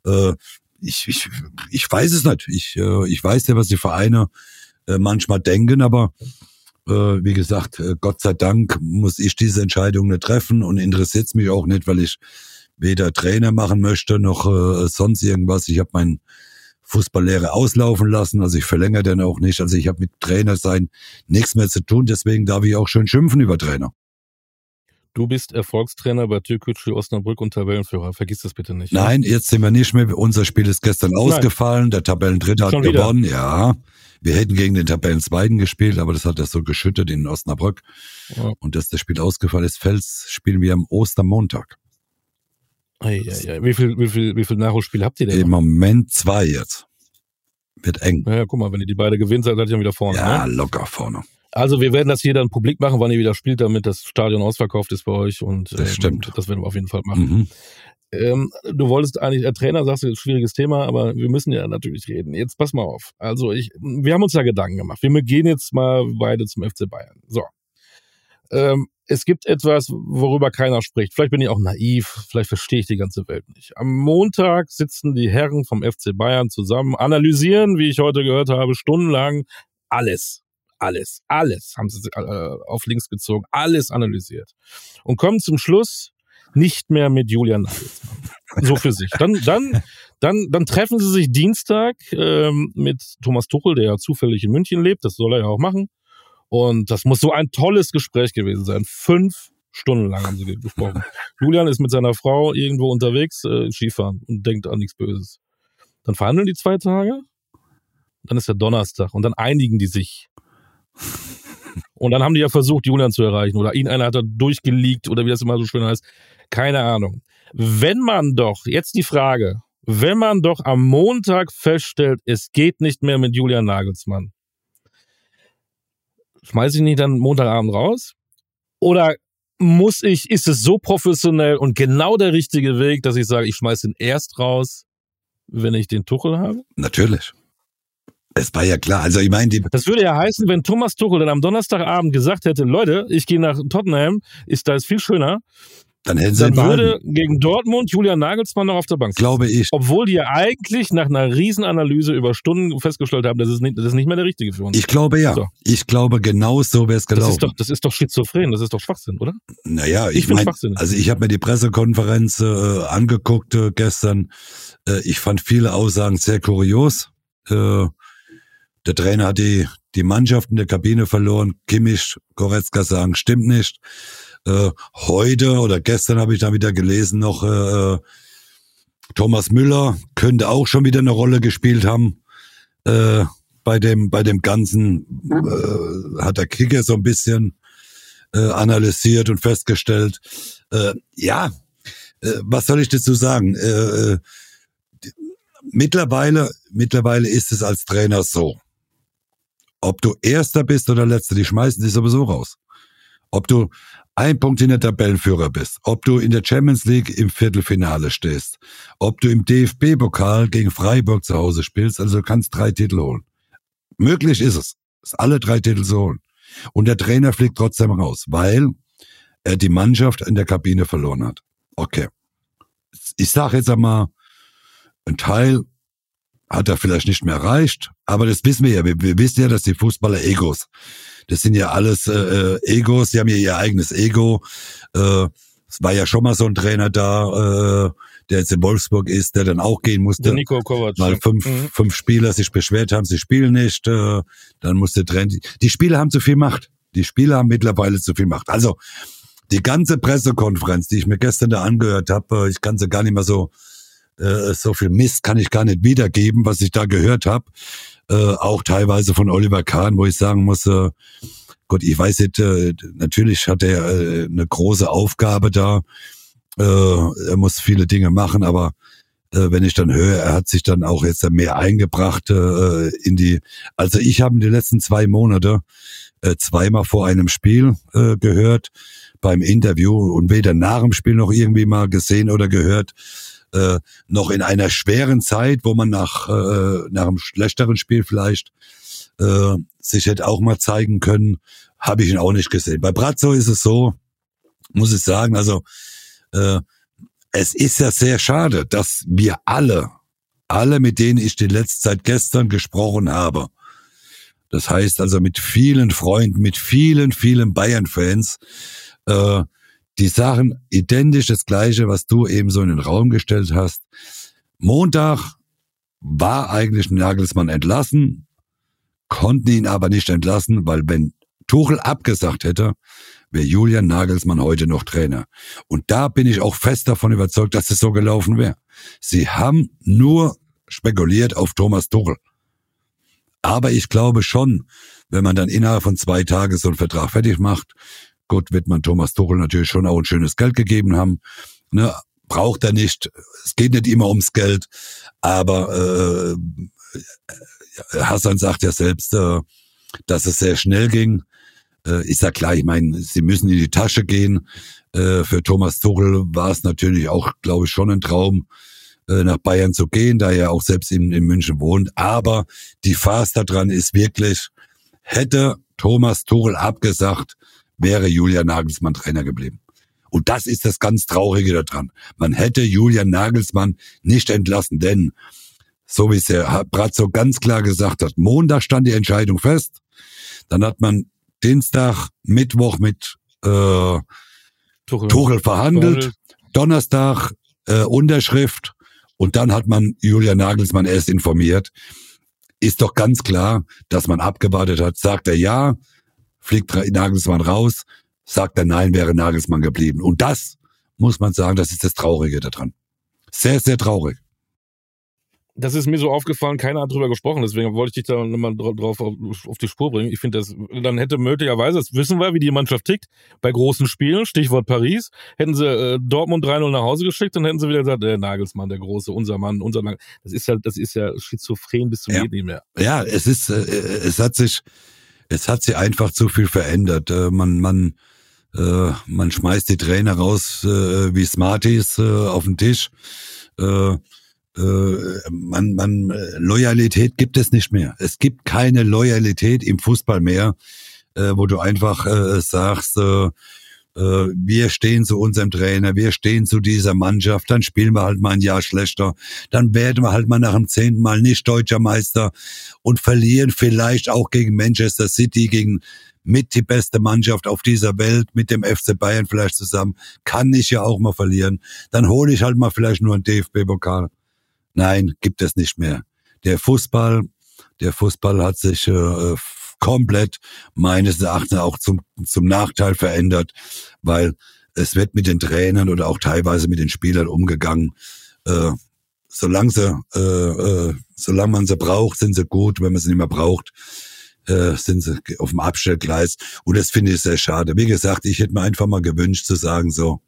Äh, ich, ich, ich weiß es nicht. Ich, äh, ich weiß ja, was die Vereine äh, manchmal denken, aber wie gesagt, äh, Gott sei Dank muss ich diese Entscheidung nicht treffen und interessiert es mich auch nicht, weil ich weder Trainer machen möchte noch äh, sonst irgendwas. Ich habe meinen Fußballlehre auslaufen lassen, also ich verlängere den auch nicht. Also ich habe mit Trainer sein nichts mehr zu tun, deswegen darf ich auch schön schimpfen über Trainer. Du bist Erfolgstrainer bei Türkgücü Osnabrück und Tabellenführer. Vergiss das bitte nicht. Nein, jetzt sind wir nicht mehr. Unser Spiel ist gestern Nein. ausgefallen. Der Tabellendritte hat gewonnen. Ja. Wir hätten gegen den Tabellenzweiten gespielt, aber das hat er so geschüttet in Osnabrück. Ja. Und dass das Spiel ausgefallen ist, Fels spielen wir am Ostermontag. Ei, ei, ei. Wie viel, wie viel, wie viel Nachholspiele habt ihr denn? Im noch? Moment zwei jetzt. Wird eng. Ja, guck mal, wenn ihr die beide gewinnt, seid ihr dann wieder vorne. Ja, ne? locker vorne. Also wir werden das hier dann publik machen, wann ihr wieder spielt, damit das Stadion ausverkauft ist bei euch. Und das ähm, stimmt. Das werden wir auf jeden Fall machen. Mhm. Ähm, du wolltest eigentlich, äh, Trainer, sagst du, schwieriges Thema, aber wir müssen ja natürlich reden. Jetzt pass mal auf. Also ich, wir haben uns da Gedanken gemacht. Wir gehen jetzt mal beide zum FC Bayern. So. Ähm, es gibt etwas, worüber keiner spricht. Vielleicht bin ich auch naiv, vielleicht verstehe ich die ganze Welt nicht. Am Montag sitzen die Herren vom FC Bayern zusammen, analysieren, wie ich heute gehört habe, stundenlang alles. Alles, alles haben sie äh, auf links gezogen, alles analysiert. Und kommen zum Schluss, nicht mehr mit Julian Nagelsmann. (laughs) So für sich. Dann, dann, dann, dann treffen sie sich Dienstag ähm, mit Thomas Tuchel, der ja zufällig in München lebt. Das soll er ja auch machen. Und das muss so ein tolles Gespräch gewesen sein. Fünf Stunden lang haben sie gesprochen. (laughs) Julian ist mit seiner Frau irgendwo unterwegs, äh, Skifahren und denkt an nichts Böses. Dann verhandeln die zwei Tage. Dann ist der Donnerstag und dann einigen die sich. Und dann haben die ja versucht, Julian zu erreichen. Oder ihn einer hat da durchgeleakt oder wie das immer so schön heißt. Keine Ahnung. Wenn man doch, jetzt die Frage, wenn man doch am Montag feststellt, es geht nicht mehr mit Julian Nagelsmann, schmeiße ich nicht dann Montagabend raus? Oder muss ich, ist es so professionell und genau der richtige Weg, dass ich sage, ich schmeiße ihn erst raus, wenn ich den Tuchel habe? Natürlich. Es war ja klar. Also ich meine, die das würde ja heißen, wenn Thomas Tuchel dann am Donnerstagabend gesagt hätte, Leute, ich gehe nach Tottenham, ist da ist viel schöner. Dann hätten sie dann würde gegen Dortmund Julian Nagelsmann noch auf der Bank sitzen. Glaube ich. Obwohl die ja eigentlich nach einer Riesenanalyse über Stunden festgestellt haben, das ist nicht, das ist nicht mehr der richtige für uns. Ich glaube ja. So. Ich glaube genau so wäre es gelaufen. Das ist, doch, das ist doch schizophren, das ist doch Schwachsinn, oder? Naja, ich, ich Schwachsinn. Also ich habe mir die Pressekonferenz äh, angeguckt äh, gestern. Äh, ich fand viele Aussagen sehr kurios. Äh, der Trainer hat die, die Mannschaft in der Kabine verloren. Kimmich, Goretzka sagen, stimmt nicht. Äh, heute oder gestern habe ich da wieder gelesen noch, äh, Thomas Müller könnte auch schon wieder eine Rolle gespielt haben. Äh, bei dem, bei dem Ganzen äh, hat der Kicker so ein bisschen äh, analysiert und festgestellt. Äh, ja, äh, was soll ich dazu sagen? Äh, mittlerweile, mittlerweile ist es als Trainer so. Ob du Erster bist oder Letzter, die schmeißen dich sowieso raus. Ob du ein Punkt in der Tabellenführer bist, ob du in der Champions League im Viertelfinale stehst, ob du im DFB-Pokal gegen Freiburg zu Hause spielst, also du kannst drei Titel holen. Möglich ist es, alle drei Titel zu holen. Und der Trainer fliegt trotzdem raus, weil er die Mannschaft in der Kabine verloren hat. Okay. Ich sage jetzt einmal, ein Teil hat er vielleicht nicht mehr erreicht, aber das wissen wir ja. Wir, wir wissen ja, dass die Fußballer Egos, das sind ja alles äh, äh Egos, die haben ja ihr eigenes Ego. Äh, es war ja schon mal so ein Trainer da, äh, der jetzt in Wolfsburg ist, der dann auch gehen musste. Der Nico Kovac. Weil fünf, mhm. fünf Spieler sich beschwert haben, sie spielen nicht. Äh, dann musste Trainer. Die Spieler haben zu viel Macht. Die Spieler haben mittlerweile zu viel Macht. Also die ganze Pressekonferenz, die ich mir gestern da angehört habe, äh, ich kann sie gar nicht mehr so äh, so viel Mist kann ich gar nicht wiedergeben, was ich da gehört habe. Äh, auch teilweise von Oliver Kahn, wo ich sagen muss, äh, Gott, ich weiß nicht, äh, natürlich hat er äh, eine große Aufgabe da. Äh, er muss viele Dinge machen, aber äh, wenn ich dann höre, er hat sich dann auch jetzt mehr eingebracht äh, in die. Also ich habe in den letzten zwei Monate äh, zweimal vor einem Spiel äh, gehört beim Interview und weder nach dem Spiel noch irgendwie mal gesehen oder gehört. Äh, noch in einer schweren Zeit, wo man nach, äh, nach einem schlechteren Spiel vielleicht äh, sich hätte auch mal zeigen können, habe ich ihn auch nicht gesehen. Bei Brazzo ist es so, muss ich sagen, also äh, es ist ja sehr schade, dass wir alle, alle, mit denen ich die letzte Zeit gestern gesprochen habe, das heißt also mit vielen Freunden, mit vielen, vielen Bayern-Fans, äh, die sagen identisch das Gleiche, was du eben so in den Raum gestellt hast. Montag war eigentlich Nagelsmann entlassen, konnten ihn aber nicht entlassen, weil wenn Tuchel abgesagt hätte, wäre Julian Nagelsmann heute noch Trainer. Und da bin ich auch fest davon überzeugt, dass es so gelaufen wäre. Sie haben nur spekuliert auf Thomas Tuchel. Aber ich glaube schon, wenn man dann innerhalb von zwei Tagen so einen Vertrag fertig macht, gut, wird man Thomas Tuchel natürlich schon auch ein schönes Geld gegeben haben. Ne, braucht er nicht. Es geht nicht immer ums Geld, aber äh, Hassan sagt ja selbst, äh, dass es sehr schnell ging. Äh, ich sag klar, ich meine, sie müssen in die Tasche gehen. Äh, für Thomas Tuchel war es natürlich auch, glaube ich, schon ein Traum, äh, nach Bayern zu gehen, da er auch selbst in, in München wohnt. Aber die Farce daran ist wirklich, hätte Thomas Tuchel abgesagt, wäre Julian Nagelsmann Trainer geblieben. Und das ist das ganz Traurige daran. Man hätte Julian Nagelsmann nicht entlassen, denn so wie es der Brazzo ganz klar gesagt hat, Montag stand die Entscheidung fest. Dann hat man Dienstag, Mittwoch mit äh, Tuchel, Tuchel verhandelt. Donnerstag äh, Unterschrift und dann hat man Julian Nagelsmann erst informiert. Ist doch ganz klar, dass man abgewartet hat. Sagt er ja, fliegt Nagelsmann raus. Sagt er nein, wäre Nagelsmann geblieben. Und das muss man sagen, das ist das Traurige daran. Sehr, sehr traurig das ist mir so aufgefallen, keiner hat drüber gesprochen, deswegen wollte ich dich da nochmal drauf auf, auf, die Spur bringen. Ich finde, das dann hätte möglicherweise, das wissen wir, wie die Mannschaft tickt, bei großen Spielen, Stichwort Paris, hätten sie äh, Dortmund 3-0 nach Hause geschickt, dann hätten sie wieder gesagt, der Nagelsmann, der Große, unser Mann, unser Nagel. Das ist ja, das ist ja schizophren bis zum ja. Geht nicht mehr. Ja, es ist, äh, es hat sich, es hat sich einfach zu viel verändert. Äh, man, man, äh, man schmeißt die Trainer raus äh, wie Smarties äh, auf den Tisch. Äh, äh, man, man, Loyalität gibt es nicht mehr. Es gibt keine Loyalität im Fußball mehr, wo du einfach sagst, wir stehen zu unserem Trainer, wir stehen zu dieser Mannschaft, dann spielen wir halt mal ein Jahr schlechter, dann werden wir halt mal nach dem zehnten Mal nicht deutscher Meister und verlieren vielleicht auch gegen Manchester City, gegen mit die beste Mannschaft auf dieser Welt, mit dem FC Bayern vielleicht zusammen, kann ich ja auch mal verlieren. Dann hole ich halt mal vielleicht nur einen DFB-Pokal. Nein, gibt es nicht mehr. Der Fußball, der Fußball hat sich äh, komplett meines Erachtens auch zum, zum Nachteil verändert, weil es wird mit den Trainern oder auch teilweise mit den Spielern umgegangen. Äh, solange sie, äh, äh, solange man sie braucht, sind sie gut. Wenn man sie nicht mehr braucht, äh, sind sie auf dem Abstellgleis. Und das finde ich sehr schade. Wie gesagt, ich hätte mir einfach mal gewünscht zu sagen, so,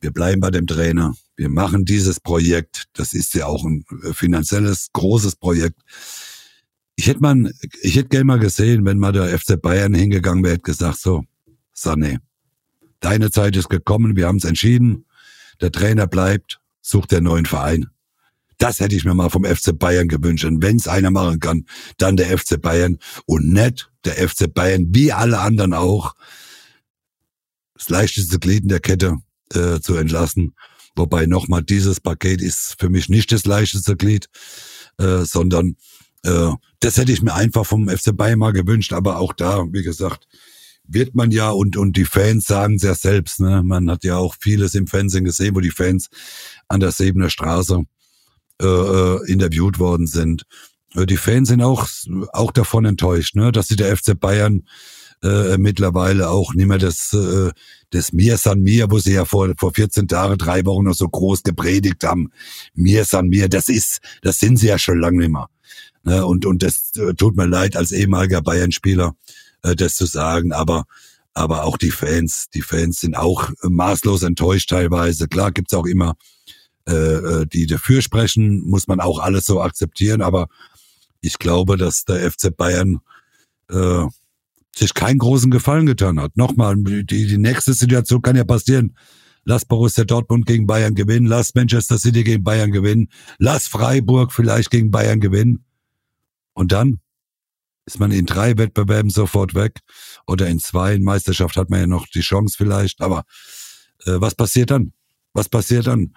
wir bleiben bei dem Trainer, wir machen dieses Projekt, das ist ja auch ein äh, finanzielles, großes Projekt. Ich hätte man, ich hätte gerne mal gesehen, wenn mal der FC Bayern hingegangen wäre, hätte gesagt, so, Sané, deine Zeit ist gekommen, wir haben es entschieden, der Trainer bleibt, sucht der neuen Verein. Das hätte ich mir mal vom FC Bayern gewünscht. Und wenn es einer machen kann, dann der FC Bayern und nicht der FC Bayern, wie alle anderen auch, das leichteste Glied in der Kette äh, zu entlassen. Wobei nochmal, dieses Paket ist für mich nicht das leichteste Glied, äh, sondern äh, das hätte ich mir einfach vom FC Bayern mal gewünscht. Aber auch da, wie gesagt, wird man ja und und die Fans sagen es ja selbst. Ne? Man hat ja auch vieles im Fernsehen gesehen, wo die Fans an der Sebener Straße äh, äh, interviewt worden sind. Äh, die Fans sind auch auch davon enttäuscht, ne? dass sie der FC Bayern äh, mittlerweile auch nicht mehr das, äh, das Mir san mir, wo sie ja vor, vor 14 Tagen, drei Wochen noch so groß gepredigt haben. Mir san mir, das ist, das sind sie ja schon lange nicht mehr. Ne? Und, und das äh, tut mir leid als ehemaliger Bayern-Spieler, äh, das zu sagen, aber aber auch die Fans, die Fans sind auch maßlos enttäuscht teilweise. Klar gibt's auch immer äh, äh die dafür sprechen, muss man auch alles so akzeptieren, aber ich glaube, dass der FC Bayern äh, sich keinen großen Gefallen getan hat. Nochmal, die, die nächste Situation kann ja passieren. Lass Borussia Dortmund gegen Bayern gewinnen, lass Manchester City gegen Bayern gewinnen, lass Freiburg vielleicht gegen Bayern gewinnen. Und dann ist man in drei Wettbewerben sofort weg oder in zwei. In Meisterschaft hat man ja noch die Chance vielleicht. Aber äh, was passiert dann? Was passiert dann?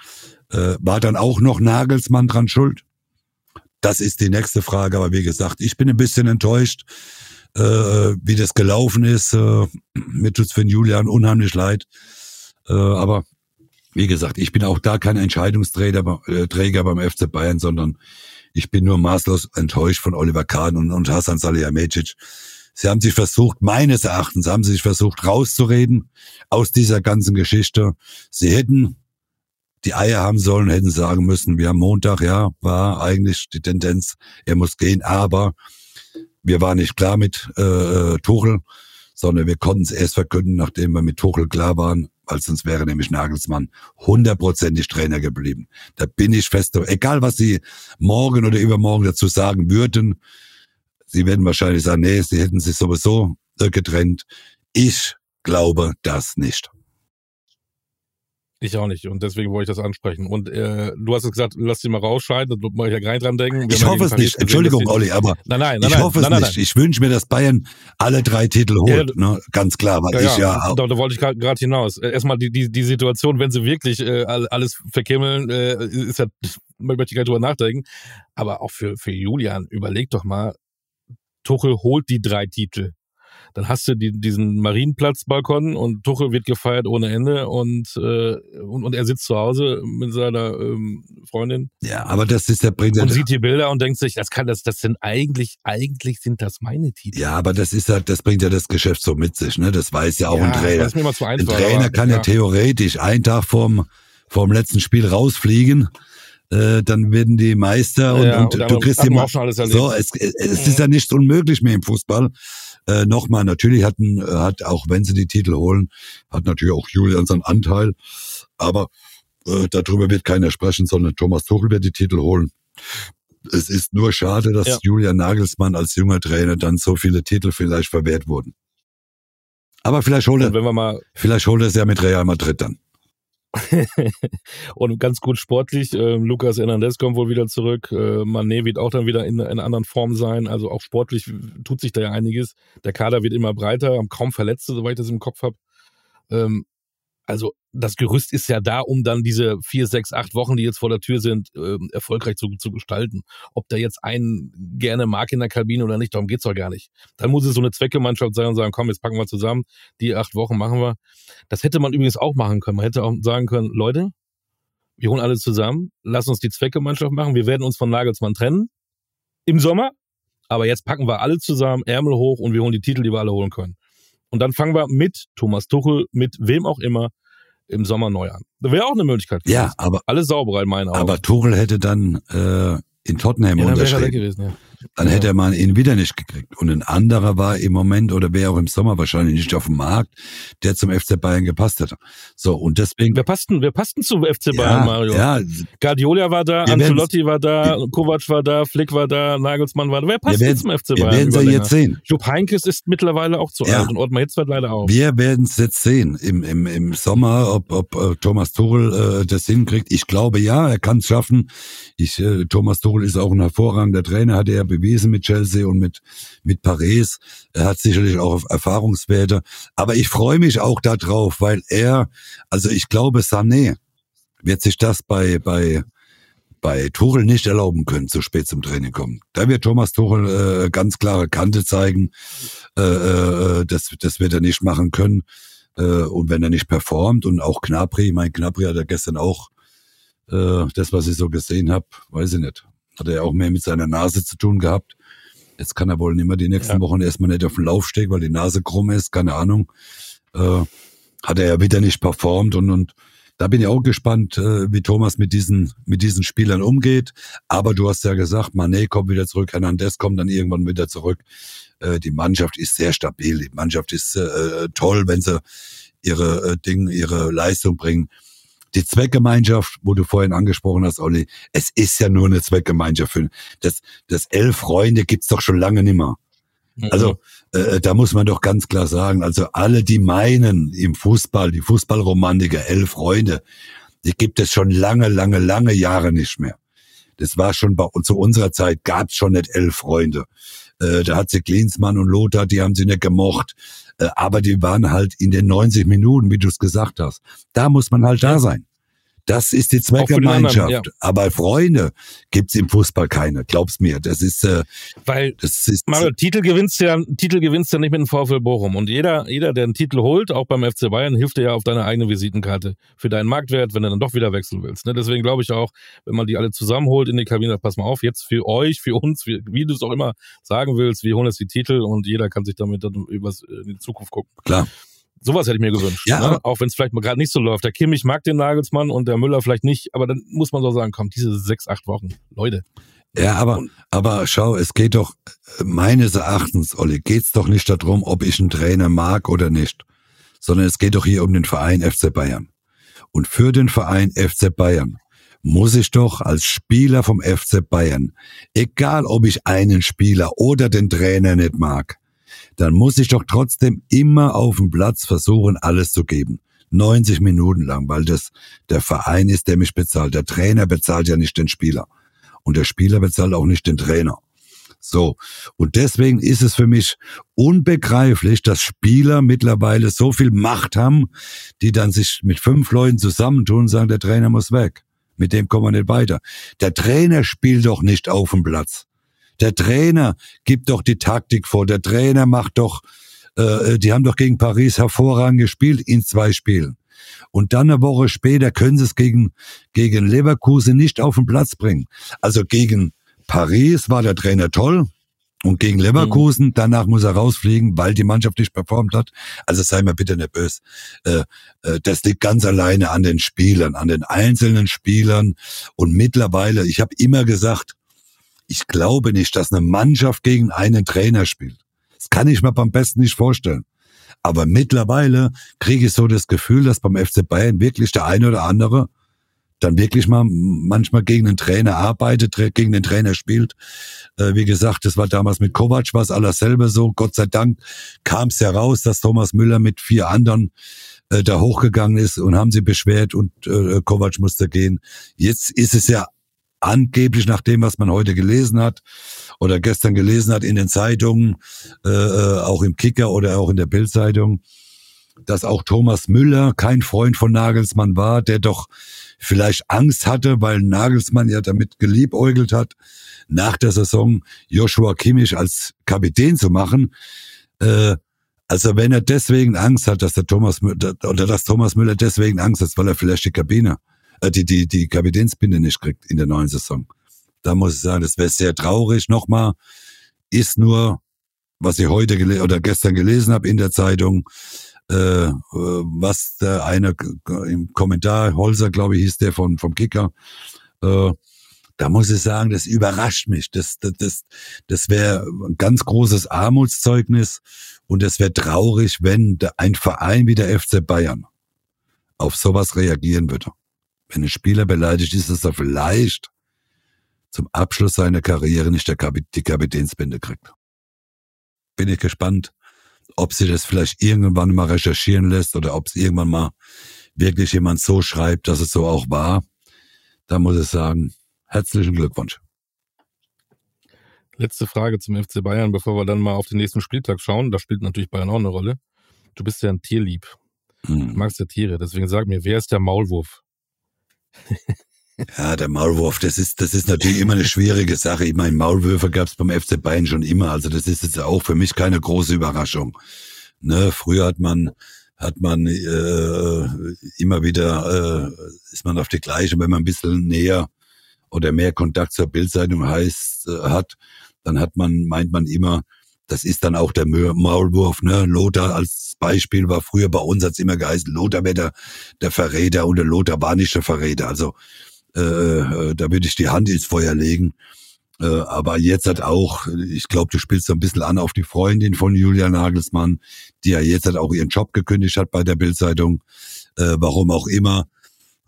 Äh, war dann auch noch Nagelsmann dran schuld? Das ist die nächste Frage. Aber wie gesagt, ich bin ein bisschen enttäuscht äh, wie das gelaufen ist. Äh, mir tut's für den Julian unheimlich leid. Äh, aber wie gesagt, ich bin auch da kein Entscheidungsträger äh, Träger beim FC Bayern, sondern ich bin nur maßlos enttäuscht von Oliver Kahn und, und Hasan Salihamidzic. Sie haben sich versucht, meines Erachtens haben sie sich versucht rauszureden aus dieser ganzen Geschichte. Sie hätten die Eier haben sollen, hätten sagen müssen, wir haben Montag, ja, war eigentlich die Tendenz, er muss gehen, aber wir waren nicht klar mit äh, äh, Tuchel, sondern wir konnten es erst verkünden, nachdem wir mit Tuchel klar waren, weil sonst wäre nämlich Nagelsmann hundertprozentig Trainer geblieben. Da bin ich fest, egal was Sie morgen oder übermorgen dazu sagen würden, Sie werden wahrscheinlich sagen, nee, Sie hätten sich sowieso äh, getrennt. Ich glaube das nicht. Ich auch nicht. Und deswegen wollte ich das ansprechen. Und äh, du hast gesagt, lass sie mal rausscheiden, da muss ich ja rein dran denken. Wir ich hoffe es nicht. Gesehen, Entschuldigung, Olli, aber nein, nein, nein, ich hoffe nein, es nicht. Ich wünsche mir, dass Bayern alle drei Titel holt. Ja, ne? Ganz klar, weil ja, ich ja. Da, da wollte ich gerade hinaus. Äh, erstmal die, die, die Situation, wenn sie wirklich äh, alles verkimmeln, äh, ist ja, (laughs) möchte ich gar nicht drüber nachdenken. Aber auch für, für Julian, überleg doch mal, Tuchel holt die drei Titel dann hast du die, diesen Marienplatzbalkon und Tuchel wird gefeiert ohne Ende und, äh, und, und er sitzt zu Hause mit seiner ähm, Freundin. Ja, aber das ist der bringt Und sieht die Bilder und denkt sich, das kann das, das sind eigentlich, eigentlich sind das meine Titel. Ja, aber das ist ja, das bringt ja das Geschäft so mit sich, ne? Das weiß ja auch ja, ein Trainer. Das ist mir mal zu einfach, ein Trainer kann ja, ja theoretisch einen Tag vorm, vorm letzten Spiel rausfliegen äh, dann werden die Meister und, ja, und, und du kriegst immer so, es, es ist ja nicht unmöglich mehr im Fußball. Äh, Nochmal, natürlich hatten, hat, auch wenn sie die Titel holen, hat natürlich auch Julian seinen Anteil. Aber äh, darüber wird keiner sprechen, sondern Thomas Tuchel wird die Titel holen. Es ist nur schade, dass ja. Julian Nagelsmann als junger Trainer dann so viele Titel vielleicht verwehrt wurden. Aber vielleicht holt er, vielleicht holt er es ja mit Real Madrid dann. (laughs) und ganz gut sportlich. Äh, Lukas Hernandez kommt wohl wieder zurück. Äh, Mané wird auch dann wieder in, in einer anderen Form sein. Also auch sportlich tut sich da ja einiges. Der Kader wird immer breiter, haben kaum Verletzte, soweit ich das im Kopf habe. Ähm, also das Gerüst ist ja da, um dann diese vier, sechs, acht Wochen, die jetzt vor der Tür sind, äh, erfolgreich zu, zu gestalten. Ob da jetzt einen gerne mag in der Kabine oder nicht, darum geht's doch gar nicht. Dann muss es so eine Zweckgemeinschaft sein und sagen, komm, jetzt packen wir zusammen, die acht Wochen machen wir. Das hätte man übrigens auch machen können. Man hätte auch sagen können, Leute, wir holen alle zusammen, lass uns die Zweckgemeinschaft machen, wir werden uns von Nagelsmann trennen im Sommer, aber jetzt packen wir alle zusammen, Ärmel hoch und wir holen die Titel, die wir alle holen können. Und dann fangen wir mit Thomas Tuchel, mit wem auch immer, im Sommer neu an. Das wäre auch eine Möglichkeit. Ja, aber alles sauberer in meinen Augen. Aber Tuchel hätte dann äh, in Tottenham ja, unterschrieben. Gewesen, ja. Dann hätte man ihn wieder nicht gekriegt. Und ein anderer war im Moment oder wäre auch im Sommer wahrscheinlich nicht auf dem Markt, der zum FC Bayern gepasst hätte. So, und deswegen. Wir passten, wir passten zum FC Bayern, ja, Mario. Ja. Guardiola war da, Ancelotti war da, Kovac war da, Flick war da, Nagelsmann war da. Wer passt zum FC Bayern? Wir werden es jetzt sehen. Jupp Heinkes ist mittlerweile auch zu ja. alt und Ottmar Hitzfeld leider auch. Wir werden es jetzt sehen im, im, im Sommer, ob, ob uh, Thomas Tuchel äh, das hinkriegt. Ich glaube ja, er kann es schaffen. Ich, äh, Thomas Tuchel ist auch ein hervorragender Trainer, hat er bewiesen mit Chelsea und mit, mit Paris. Er hat sicherlich auch Erfahrungswerte. Aber ich freue mich auch darauf, weil er, also ich glaube, Sané wird sich das bei, bei, bei Tuchel nicht erlauben können, zu spät zum Training kommen. Da wird Thomas Tuchel äh, ganz klare Kante zeigen. Äh, äh, das, das wird er nicht machen können. Äh, und wenn er nicht performt und auch Knapri, mein Knapri hat er gestern auch äh, das, was ich so gesehen habe, weiß ich nicht. Hat er ja auch mehr mit seiner Nase zu tun gehabt. Jetzt kann er wohl nicht mehr die nächsten ja. Wochen erstmal nicht auf den Laufsteg, weil die Nase krumm ist, keine Ahnung. Äh, hat er ja wieder nicht performt und, und da bin ich auch gespannt, äh, wie Thomas mit diesen, mit diesen Spielern umgeht. Aber du hast ja gesagt, Mané kommt wieder zurück, Hernandez kommt dann irgendwann wieder zurück. Äh, die Mannschaft ist sehr stabil. Die Mannschaft ist äh, toll, wenn sie ihre äh, Dinge, ihre Leistung bringen. Die Zweckgemeinschaft, wo du vorhin angesprochen hast, Olli, es ist ja nur eine Zweckgemeinschaft. Das, das elf Freunde gibt's doch schon lange nimmer. Mhm. Also äh, da muss man doch ganz klar sagen, also alle, die meinen im Fußball, die Fußballromantiker, elf Freunde, die gibt es schon lange, lange, lange Jahre nicht mehr. Das war schon bei zu unserer Zeit gab's schon nicht elf Freunde. Äh, da hat sie Klinsmann und Lothar, die haben sie nicht gemocht. Äh, aber die waren halt in den 90 Minuten, wie du es gesagt hast. Da muss man halt da sein. Das ist die Zweckgemeinschaft. Ja. Aber Freunde gibt's im Fußball keine. Glaub's mir. Das ist, äh, weil das ist, Mario, Titel gewinnst ja, Titel gewinnst ja nicht mit dem VfL Bochum. Und jeder, jeder, der einen Titel holt, auch beim FC Bayern, hilft dir ja auf deine eigene Visitenkarte für deinen Marktwert, wenn du dann doch wieder wechseln willst. Ne? Deswegen glaube ich auch, wenn man die alle zusammenholt in die Kabine, pass mal auf, jetzt für euch, für uns, wie, wie du es auch immer sagen willst, wir holen jetzt die Titel und jeder kann sich damit dann übers, in die Zukunft gucken. Klar. Sowas hätte ich mir gewünscht. Ja, ne? Auch wenn es vielleicht mal gerade nicht so läuft. Der Kimmich mag den Nagelsmann und der Müller vielleicht nicht, aber dann muss man so sagen, komm, diese sechs, acht Wochen, Leute. Ja, aber, aber schau, es geht doch, meines Erachtens, Olli, geht's doch nicht darum, ob ich einen Trainer mag oder nicht, sondern es geht doch hier um den Verein FC Bayern. Und für den Verein FC Bayern muss ich doch als Spieler vom FC Bayern, egal ob ich einen Spieler oder den Trainer nicht mag, dann muss ich doch trotzdem immer auf dem Platz versuchen, alles zu geben. 90 Minuten lang, weil das der Verein ist, der mich bezahlt. Der Trainer bezahlt ja nicht den Spieler. Und der Spieler bezahlt auch nicht den Trainer. So. Und deswegen ist es für mich unbegreiflich, dass Spieler mittlerweile so viel Macht haben, die dann sich mit fünf Leuten zusammentun und sagen, der Trainer muss weg. Mit dem kommen wir nicht weiter. Der Trainer spielt doch nicht auf dem Platz. Der Trainer gibt doch die Taktik vor. Der Trainer macht doch, äh, die haben doch gegen Paris hervorragend gespielt in zwei Spielen. Und dann eine Woche später können sie es gegen, gegen Leverkusen nicht auf den Platz bringen. Also gegen Paris war der Trainer toll. Und gegen Leverkusen, mhm. danach muss er rausfliegen, weil die Mannschaft nicht performt hat. Also sei mir bitte nicht böse. Äh, äh, das liegt ganz alleine an den Spielern, an den einzelnen Spielern. Und mittlerweile, ich habe immer gesagt, ich glaube nicht, dass eine Mannschaft gegen einen Trainer spielt. Das kann ich mir beim besten nicht vorstellen. Aber mittlerweile kriege ich so das Gefühl, dass beim FC Bayern wirklich der eine oder andere dann wirklich mal manchmal gegen den Trainer arbeitet, gegen den Trainer spielt. Äh, wie gesagt, das war damals mit Kovac, war es alles selber so. Gott sei Dank kam es heraus, dass Thomas Müller mit vier anderen äh, da hochgegangen ist und haben sie beschwert und äh, Kovac musste gehen. Jetzt ist es ja angeblich nach dem, was man heute gelesen hat oder gestern gelesen hat in den Zeitungen, äh, äh, auch im Kicker oder auch in der Bildzeitung, dass auch Thomas Müller kein Freund von Nagelsmann war, der doch vielleicht Angst hatte, weil Nagelsmann ja damit geliebäugelt hat, nach der Saison Joshua Kimmich als Kapitän zu machen. Äh, also wenn er deswegen Angst hat, dass der Thomas Müller, oder dass Thomas Müller deswegen Angst hat, weil er vielleicht die Kabine äh, die, die, die Kapitänsbinde nicht kriegt in der neuen Saison. Da muss ich sagen, das wäre sehr traurig. Nochmal, ist nur, was ich heute oder gestern gelesen habe in der Zeitung, äh, was der eine im Kommentar, Holzer, glaube ich, hieß der von, vom Kicker, äh, da muss ich sagen, das überrascht mich. Das, das, das, das wäre ein ganz großes Armutszeugnis und es wäre traurig, wenn ein Verein wie der FC Bayern auf sowas reagieren würde. Wenn ein Spieler beleidigt ist, dass er vielleicht zum Abschluss seiner Karriere nicht der Kapit die Kapitänsbinde kriegt. Bin ich gespannt, ob sie das vielleicht irgendwann mal recherchieren lässt oder ob es irgendwann mal wirklich jemand so schreibt, dass es so auch war. Da muss ich sagen, herzlichen Glückwunsch. Letzte Frage zum FC Bayern, bevor wir dann mal auf den nächsten Spieltag schauen. Da spielt natürlich Bayern auch eine Rolle. Du bist ja ein Tierlieb. Hm. Du magst ja Tiere. Deswegen sag mir, wer ist der Maulwurf? Ja, der Maulwurf, das ist, das ist natürlich immer eine schwierige Sache. Ich meine, Maulwürfe gab es beim FC Bayern schon immer. Also das ist jetzt auch für mich keine große Überraschung. Ne, früher hat man hat man äh, immer wieder äh, ist man auf die gleiche, wenn man ein bisschen näher oder mehr Kontakt zur Bildzeitung heißt äh, hat, dann hat man meint man immer, das ist dann auch der Maulwurf, ne? Lothar als Beispiel war früher bei uns hat's immer geheißen, Lothar wäre der, der Verräter und der Lothar war nicht der Verräter. Also äh, äh, da würde ich die Hand ins Feuer legen. Äh, aber jetzt hat auch, ich glaube, du spielst so ein bisschen an auf die Freundin von Julia Nagelsmann, die ja jetzt hat auch ihren Job gekündigt hat bei der Bildzeitung, äh, warum auch immer.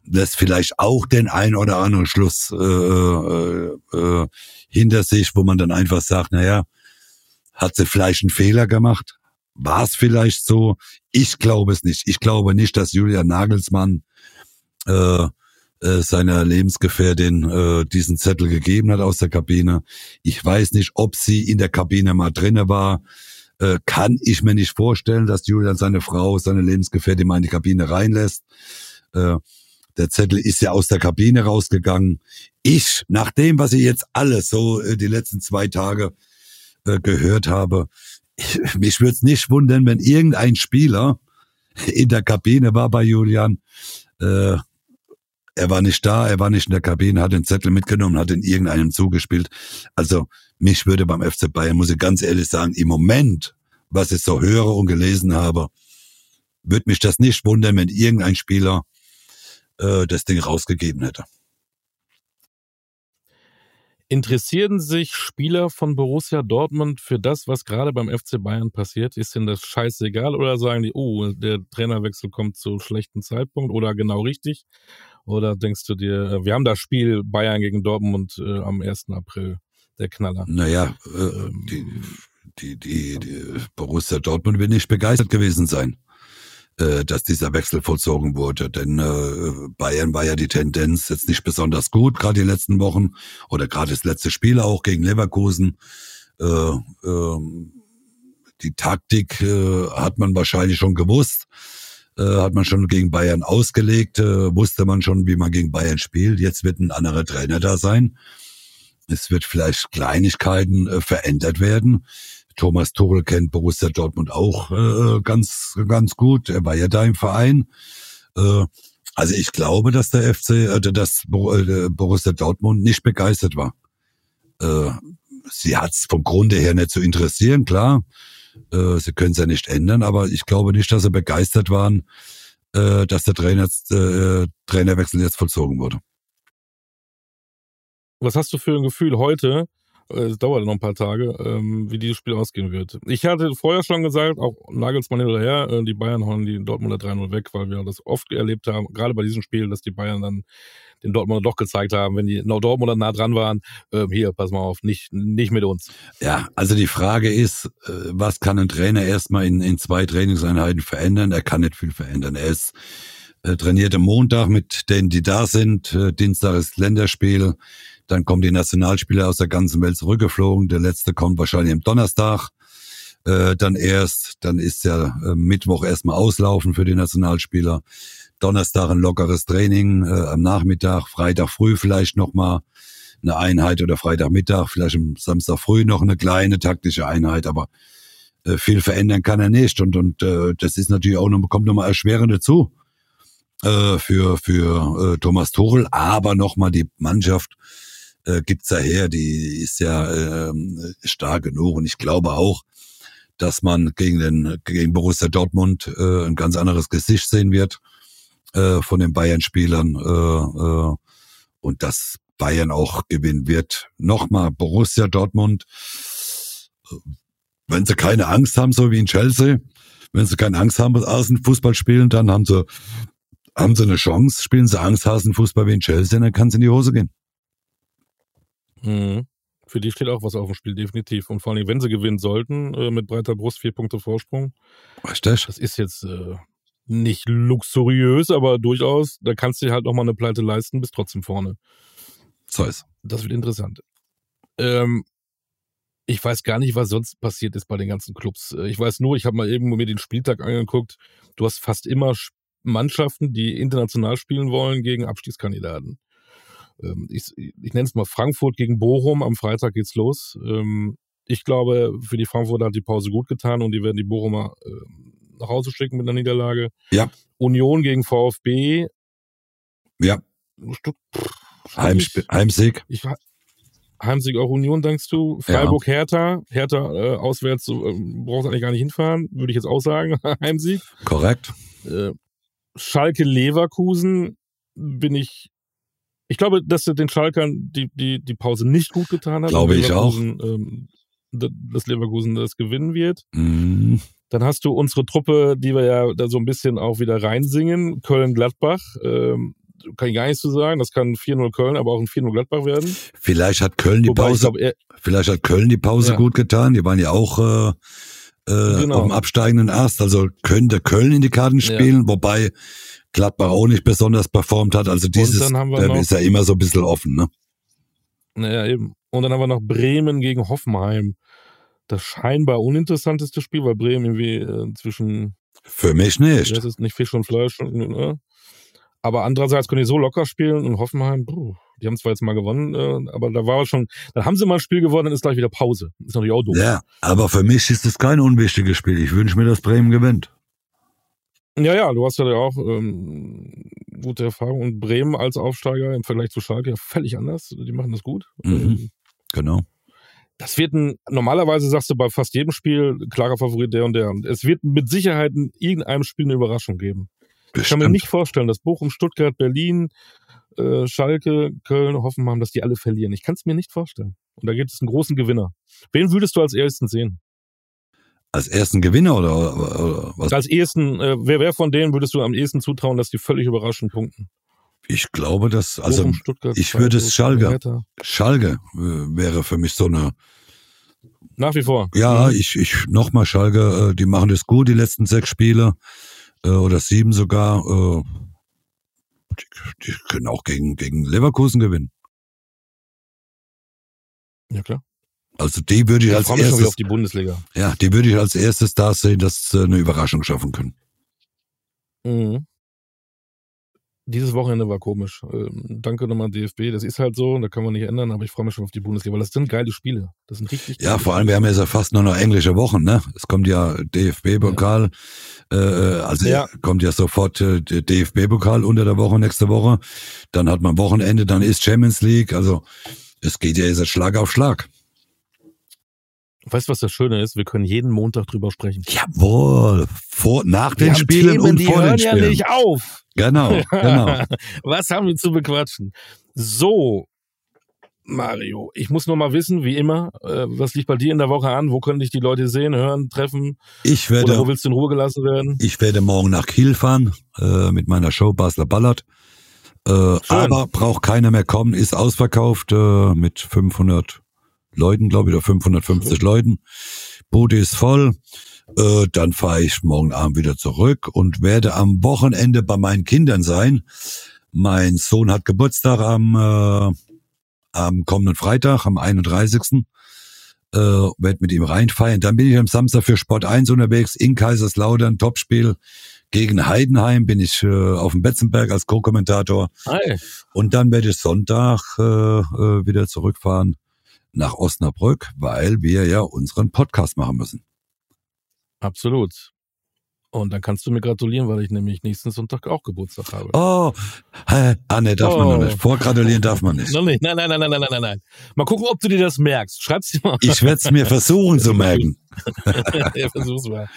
Das vielleicht auch den ein oder anderen Schluss äh, äh, äh, hinter sich, wo man dann einfach sagt, naja, hat sie vielleicht einen Fehler gemacht? War es vielleicht so? Ich glaube es nicht. Ich glaube nicht, dass Julia Nagelsmann äh, äh, seiner Lebensgefährtin äh, diesen Zettel gegeben hat aus der Kabine. Ich weiß nicht, ob sie in der Kabine mal drinne war. Äh, kann ich mir nicht vorstellen, dass Julian seine Frau, seine Lebensgefährtin mal in die Kabine reinlässt. Äh, der Zettel ist ja aus der Kabine rausgegangen. Ich, nach dem, was ich jetzt alles so äh, die letzten zwei Tage äh, gehört habe, ich, mich würde es nicht wundern, wenn irgendein Spieler in der Kabine war bei Julian, äh, er war nicht da, er war nicht in der Kabine, hat den Zettel mitgenommen, hat in irgendeinem zugespielt. Also mich würde beim FC Bayern, muss ich ganz ehrlich sagen, im Moment, was ich so höre und gelesen habe, würde mich das nicht wundern, wenn irgendein Spieler äh, das Ding rausgegeben hätte. Interessieren sich Spieler von Borussia Dortmund für das, was gerade beim FC Bayern passiert? Ist denn das scheißegal oder sagen die, oh, der Trainerwechsel kommt zu schlechten Zeitpunkt oder genau richtig? Oder denkst du dir, äh, wir haben das Spiel Bayern gegen Dortmund äh, am 1. April, der Knaller? Naja, äh, ähm, die, die, die, die Borussia Dortmund wird nicht begeistert gewesen sein äh, dass dieser Wechsel vollzogen wurde. Denn äh, Bayern war ja die Tendenz jetzt nicht besonders gut, gerade die letzten Wochen oder gerade das letzte Spiel auch gegen Leverkusen. Äh, äh, die Taktik äh, hat man wahrscheinlich schon gewusst, äh, hat man schon gegen Bayern ausgelegt, äh, wusste man schon, wie man gegen Bayern spielt. Jetzt wird ein anderer Trainer da sein. Es wird vielleicht Kleinigkeiten äh, verändert werden. Thomas Tuchel kennt Borussia Dortmund auch äh, ganz, ganz gut. Er war ja da im Verein. Äh, also ich glaube, dass der FC, äh, dass äh, Borussia Dortmund nicht begeistert war. Äh, sie hat es vom Grunde her nicht zu interessieren, klar. Äh, sie können es ja nicht ändern, aber ich glaube nicht, dass sie begeistert waren, äh, dass der Trainer, äh, Trainerwechsel jetzt vollzogen wurde. Was hast du für ein Gefühl heute, es dauert noch ein paar Tage, ähm, wie dieses Spiel ausgehen wird. Ich hatte vorher schon gesagt, auch Nagelsmann hinterher, äh, die Bayern hauen die Dortmunder 3-0 weg, weil wir das oft erlebt haben, gerade bei diesem Spiel, dass die Bayern dann den Dortmunder doch gezeigt haben, wenn die no Dortmunder nah dran waren, äh, hier, pass mal auf, nicht, nicht mit uns. Ja, also die Frage ist, äh, was kann ein Trainer erstmal in, in zwei Trainingseinheiten verändern? Er kann nicht viel verändern. Er ist äh, trainiert am Montag mit denen, die da sind. Äh, Dienstag ist Länderspiel. Dann kommen die Nationalspieler aus der ganzen Welt zurückgeflogen. Der letzte kommt wahrscheinlich am Donnerstag. Äh, dann erst, dann ist ja äh, Mittwoch erstmal auslaufen für die Nationalspieler. Donnerstag ein lockeres Training äh, am Nachmittag, Freitag früh vielleicht nochmal eine Einheit oder Freitagmittag, vielleicht am Samstag früh noch eine kleine taktische Einheit, aber äh, viel verändern kann er nicht. Und, und äh, das ist natürlich auch noch, kommt nochmal erschwerend dazu äh, für, für äh, Thomas Tuchel, aber nochmal die Mannschaft äh, gibt's ja her, die ist ja äh, stark genug und ich glaube auch, dass man gegen den gegen Borussia Dortmund äh, ein ganz anderes Gesicht sehen wird äh, von den Bayern-Spielern äh, äh, und das Bayern auch gewinnen wird. Nochmal Borussia Dortmund, wenn sie keine Angst haben, so wie in Chelsea, wenn sie keine Angst haben, Außenfußball spielen, dann haben sie, haben sie eine Chance. Spielen sie Angsthasenfußball wie in Chelsea, dann kann es in die Hose gehen. Mhm. Für die steht auch was auf dem Spiel, definitiv. Und vor allem, wenn sie gewinnen sollten, äh, mit breiter Brust vier Punkte Vorsprung. Richtig. Das ist jetzt äh, nicht luxuriös, aber durchaus, da kannst du dir halt nochmal eine Pleite leisten, bist trotzdem vorne. So ist. Das wird interessant. Ähm, ich weiß gar nicht, was sonst passiert ist bei den ganzen Clubs. Äh, ich weiß nur, ich habe mal eben mir den Spieltag angeguckt. Du hast fast immer Mannschaften, die international spielen wollen, gegen Abstiegskandidaten. Ähm, ich, ich nenne es mal Frankfurt gegen Bochum. Am Freitag geht's los. Ähm, ich glaube, für die Frankfurter hat die Pause gut getan und die werden die Bochumer äh, nach Hause schicken mit einer Niederlage. Ja. Union gegen VfB. Ja. Stück, Heimsp Heimsieg. Ich, Heimsieg auch Union, denkst du? Freiburg, ja. Hertha. Hertha äh, auswärts äh, brauchst eigentlich gar nicht hinfahren, würde ich jetzt auch sagen. (laughs) Heimsieg. Korrekt. Äh, Schalke Leverkusen bin ich. Ich glaube, dass den Schalkern die, die, die Pause nicht gut getan hat. Glaube ich auch. Ähm, dass Leverkusen das gewinnen wird. Mhm. Dann hast du unsere Truppe, die wir ja da so ein bisschen auch wieder reinsingen. Köln-Gladbach. Ähm, kann ich gar nichts zu sagen. Das kann 4-0 Köln, aber auch ein 4-0 Gladbach werden. Vielleicht hat Köln die Wobei Pause, glaub, vielleicht hat Köln die Pause ja. gut getan. Die waren ja auch äh, äh, genau. auf dem absteigenden Ast. Also könnte Köln in die Karten spielen, ja. wobei Gladbach auch nicht besonders performt hat. Also dieses äh, ist ja immer so ein bisschen offen, ne? Naja, eben. Und dann haben wir noch Bremen gegen Hoffenheim. Das scheinbar uninteressanteste Spiel, weil Bremen irgendwie äh, zwischen. Für mich nicht. Das ist nicht Fisch und Fleisch. Ne? Aber andererseits können die so locker spielen und Hoffenheim, puh, die haben zwar jetzt mal gewonnen, äh, aber da war schon, dann haben sie mal ein Spiel gewonnen, dann ist gleich wieder Pause. Ist natürlich auch doof. Ja, aber für mich ist es kein unwichtiges Spiel. Ich wünsche mir, dass Bremen gewinnt. Ja, ja, du hast ja auch ähm, gute Erfahrung. Und Bremen als Aufsteiger im Vergleich zu Schalke ja völlig anders. Die machen das gut. Mhm, ähm, genau. Das wird ein, normalerweise sagst du bei fast jedem Spiel, klarer Favorit der und der. Und es wird mit Sicherheit in irgendeinem Spiel eine Überraschung geben. Bestimmt. Ich kann mir nicht vorstellen, dass Bochum, Stuttgart, Berlin, äh, Schalke, Köln, Hoffenheim, dass die alle verlieren. Ich kann es mir nicht vorstellen. Und da gibt es einen großen Gewinner. Wen würdest du als ersten sehen? Als ersten Gewinner oder, oder, oder was? Als ersten, äh, wer, wer von denen würdest du am ehesten zutrauen, dass die völlig überraschend punkten? Ich glaube, dass, also Bochum, ich würde es Schalke, Schalke äh, wäre für mich so eine nach wie vor. Ja, mhm. ich, ich nochmal Schalke, äh, die machen das gut, die letzten sechs Spiele äh, oder sieben sogar. Äh, die, die können auch gegen, gegen Leverkusen gewinnen. Ja, klar. Also die würde ich, ich als erstes auf die Bundesliga. Ja, die würde ich als erstes da sehen, dass sie eine Überraschung schaffen können. Mhm dieses Wochenende war komisch. Ähm, danke nochmal DFB. Das ist halt so, da kann man nicht ändern, aber ich freue mich schon auf die Bundesliga, weil das sind geile Spiele. Das sind richtig Ja, vor allem, wir haben ja fast nur noch englische Wochen, ne? Es kommt ja DFB-Pokal, ja. äh, also ja. kommt ja sofort äh, DFB-Pokal unter der Woche, nächste Woche. Dann hat man Wochenende, dann ist Champions League. Also es geht ja jetzt Schlag auf Schlag. Weißt du, was das Schöne ist? Wir können jeden Montag drüber sprechen. Jawohl. Vor, nach den Spielen Themen, und vor den Spielen. Die hören ja nicht auf. Genau, (laughs) genau. was haben wir zu bequatschen? So, Mario, ich muss noch mal wissen, wie immer, äh, was liegt bei dir in der Woche an? Wo können dich die Leute sehen, hören, treffen? Ich werde, Oder wo willst du in Ruhe gelassen werden? Ich werde morgen nach Kiel fahren äh, mit meiner Show Basler Ballard. Äh, aber braucht keiner mehr kommen, ist ausverkauft äh, mit 500 Leuten, glaube ich, oder 550 okay. Leuten. Bude ist voll. Äh, dann fahre ich morgen Abend wieder zurück und werde am Wochenende bei meinen Kindern sein. Mein Sohn hat Geburtstag am, äh, am kommenden Freitag, am 31. Äh, werde mit ihm reinfeiern. Dann bin ich am Samstag für Sport 1 unterwegs in Kaiserslautern, Topspiel gegen Heidenheim bin ich äh, auf dem Betzenberg als Co-Kommentator. Und dann werde ich Sonntag äh, äh, wieder zurückfahren nach Osnabrück, weil wir ja unseren Podcast machen müssen. Absolut. Und dann kannst du mir gratulieren, weil ich nämlich nächsten Sonntag auch Geburtstag habe. Oh, hä? ah ne, darf oh. man noch nicht. Vorgratulieren darf man nicht. Nein, nein, nein, nein, nein, nein, nein, nein. Mal gucken, ob du dir das merkst. Schreib's dir mal. Ich werde es mir versuchen zu merken. (laughs) ja, versuch's mal.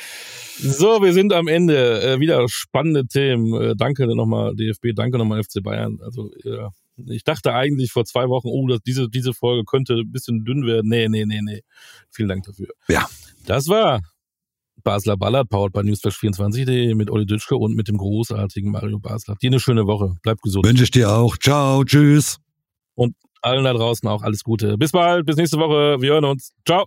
So, wir sind am Ende. Äh, wieder spannende Themen. Äh, danke nochmal DFB, danke nochmal FC Bayern. Also ihr Ich dachte eigentlich vor zwei Wochen, oh, dass diese, diese Folge könnte ein bisschen dünn werden. Nee, nee, nee, nee. Vielen Dank dafür. Ja. Das war Basler Ballard, powered by Newsflash24.de mit Olli Dütschke und mit dem großartigen Mario Basler. Dir eine schöne Woche. Bleib gesund. Wünsche ich dir auch. Ciao, tschüss. Und allen da draußen auch alles Gute. Bis bald, bis nächste Woche. Wir hören uns. Ciao.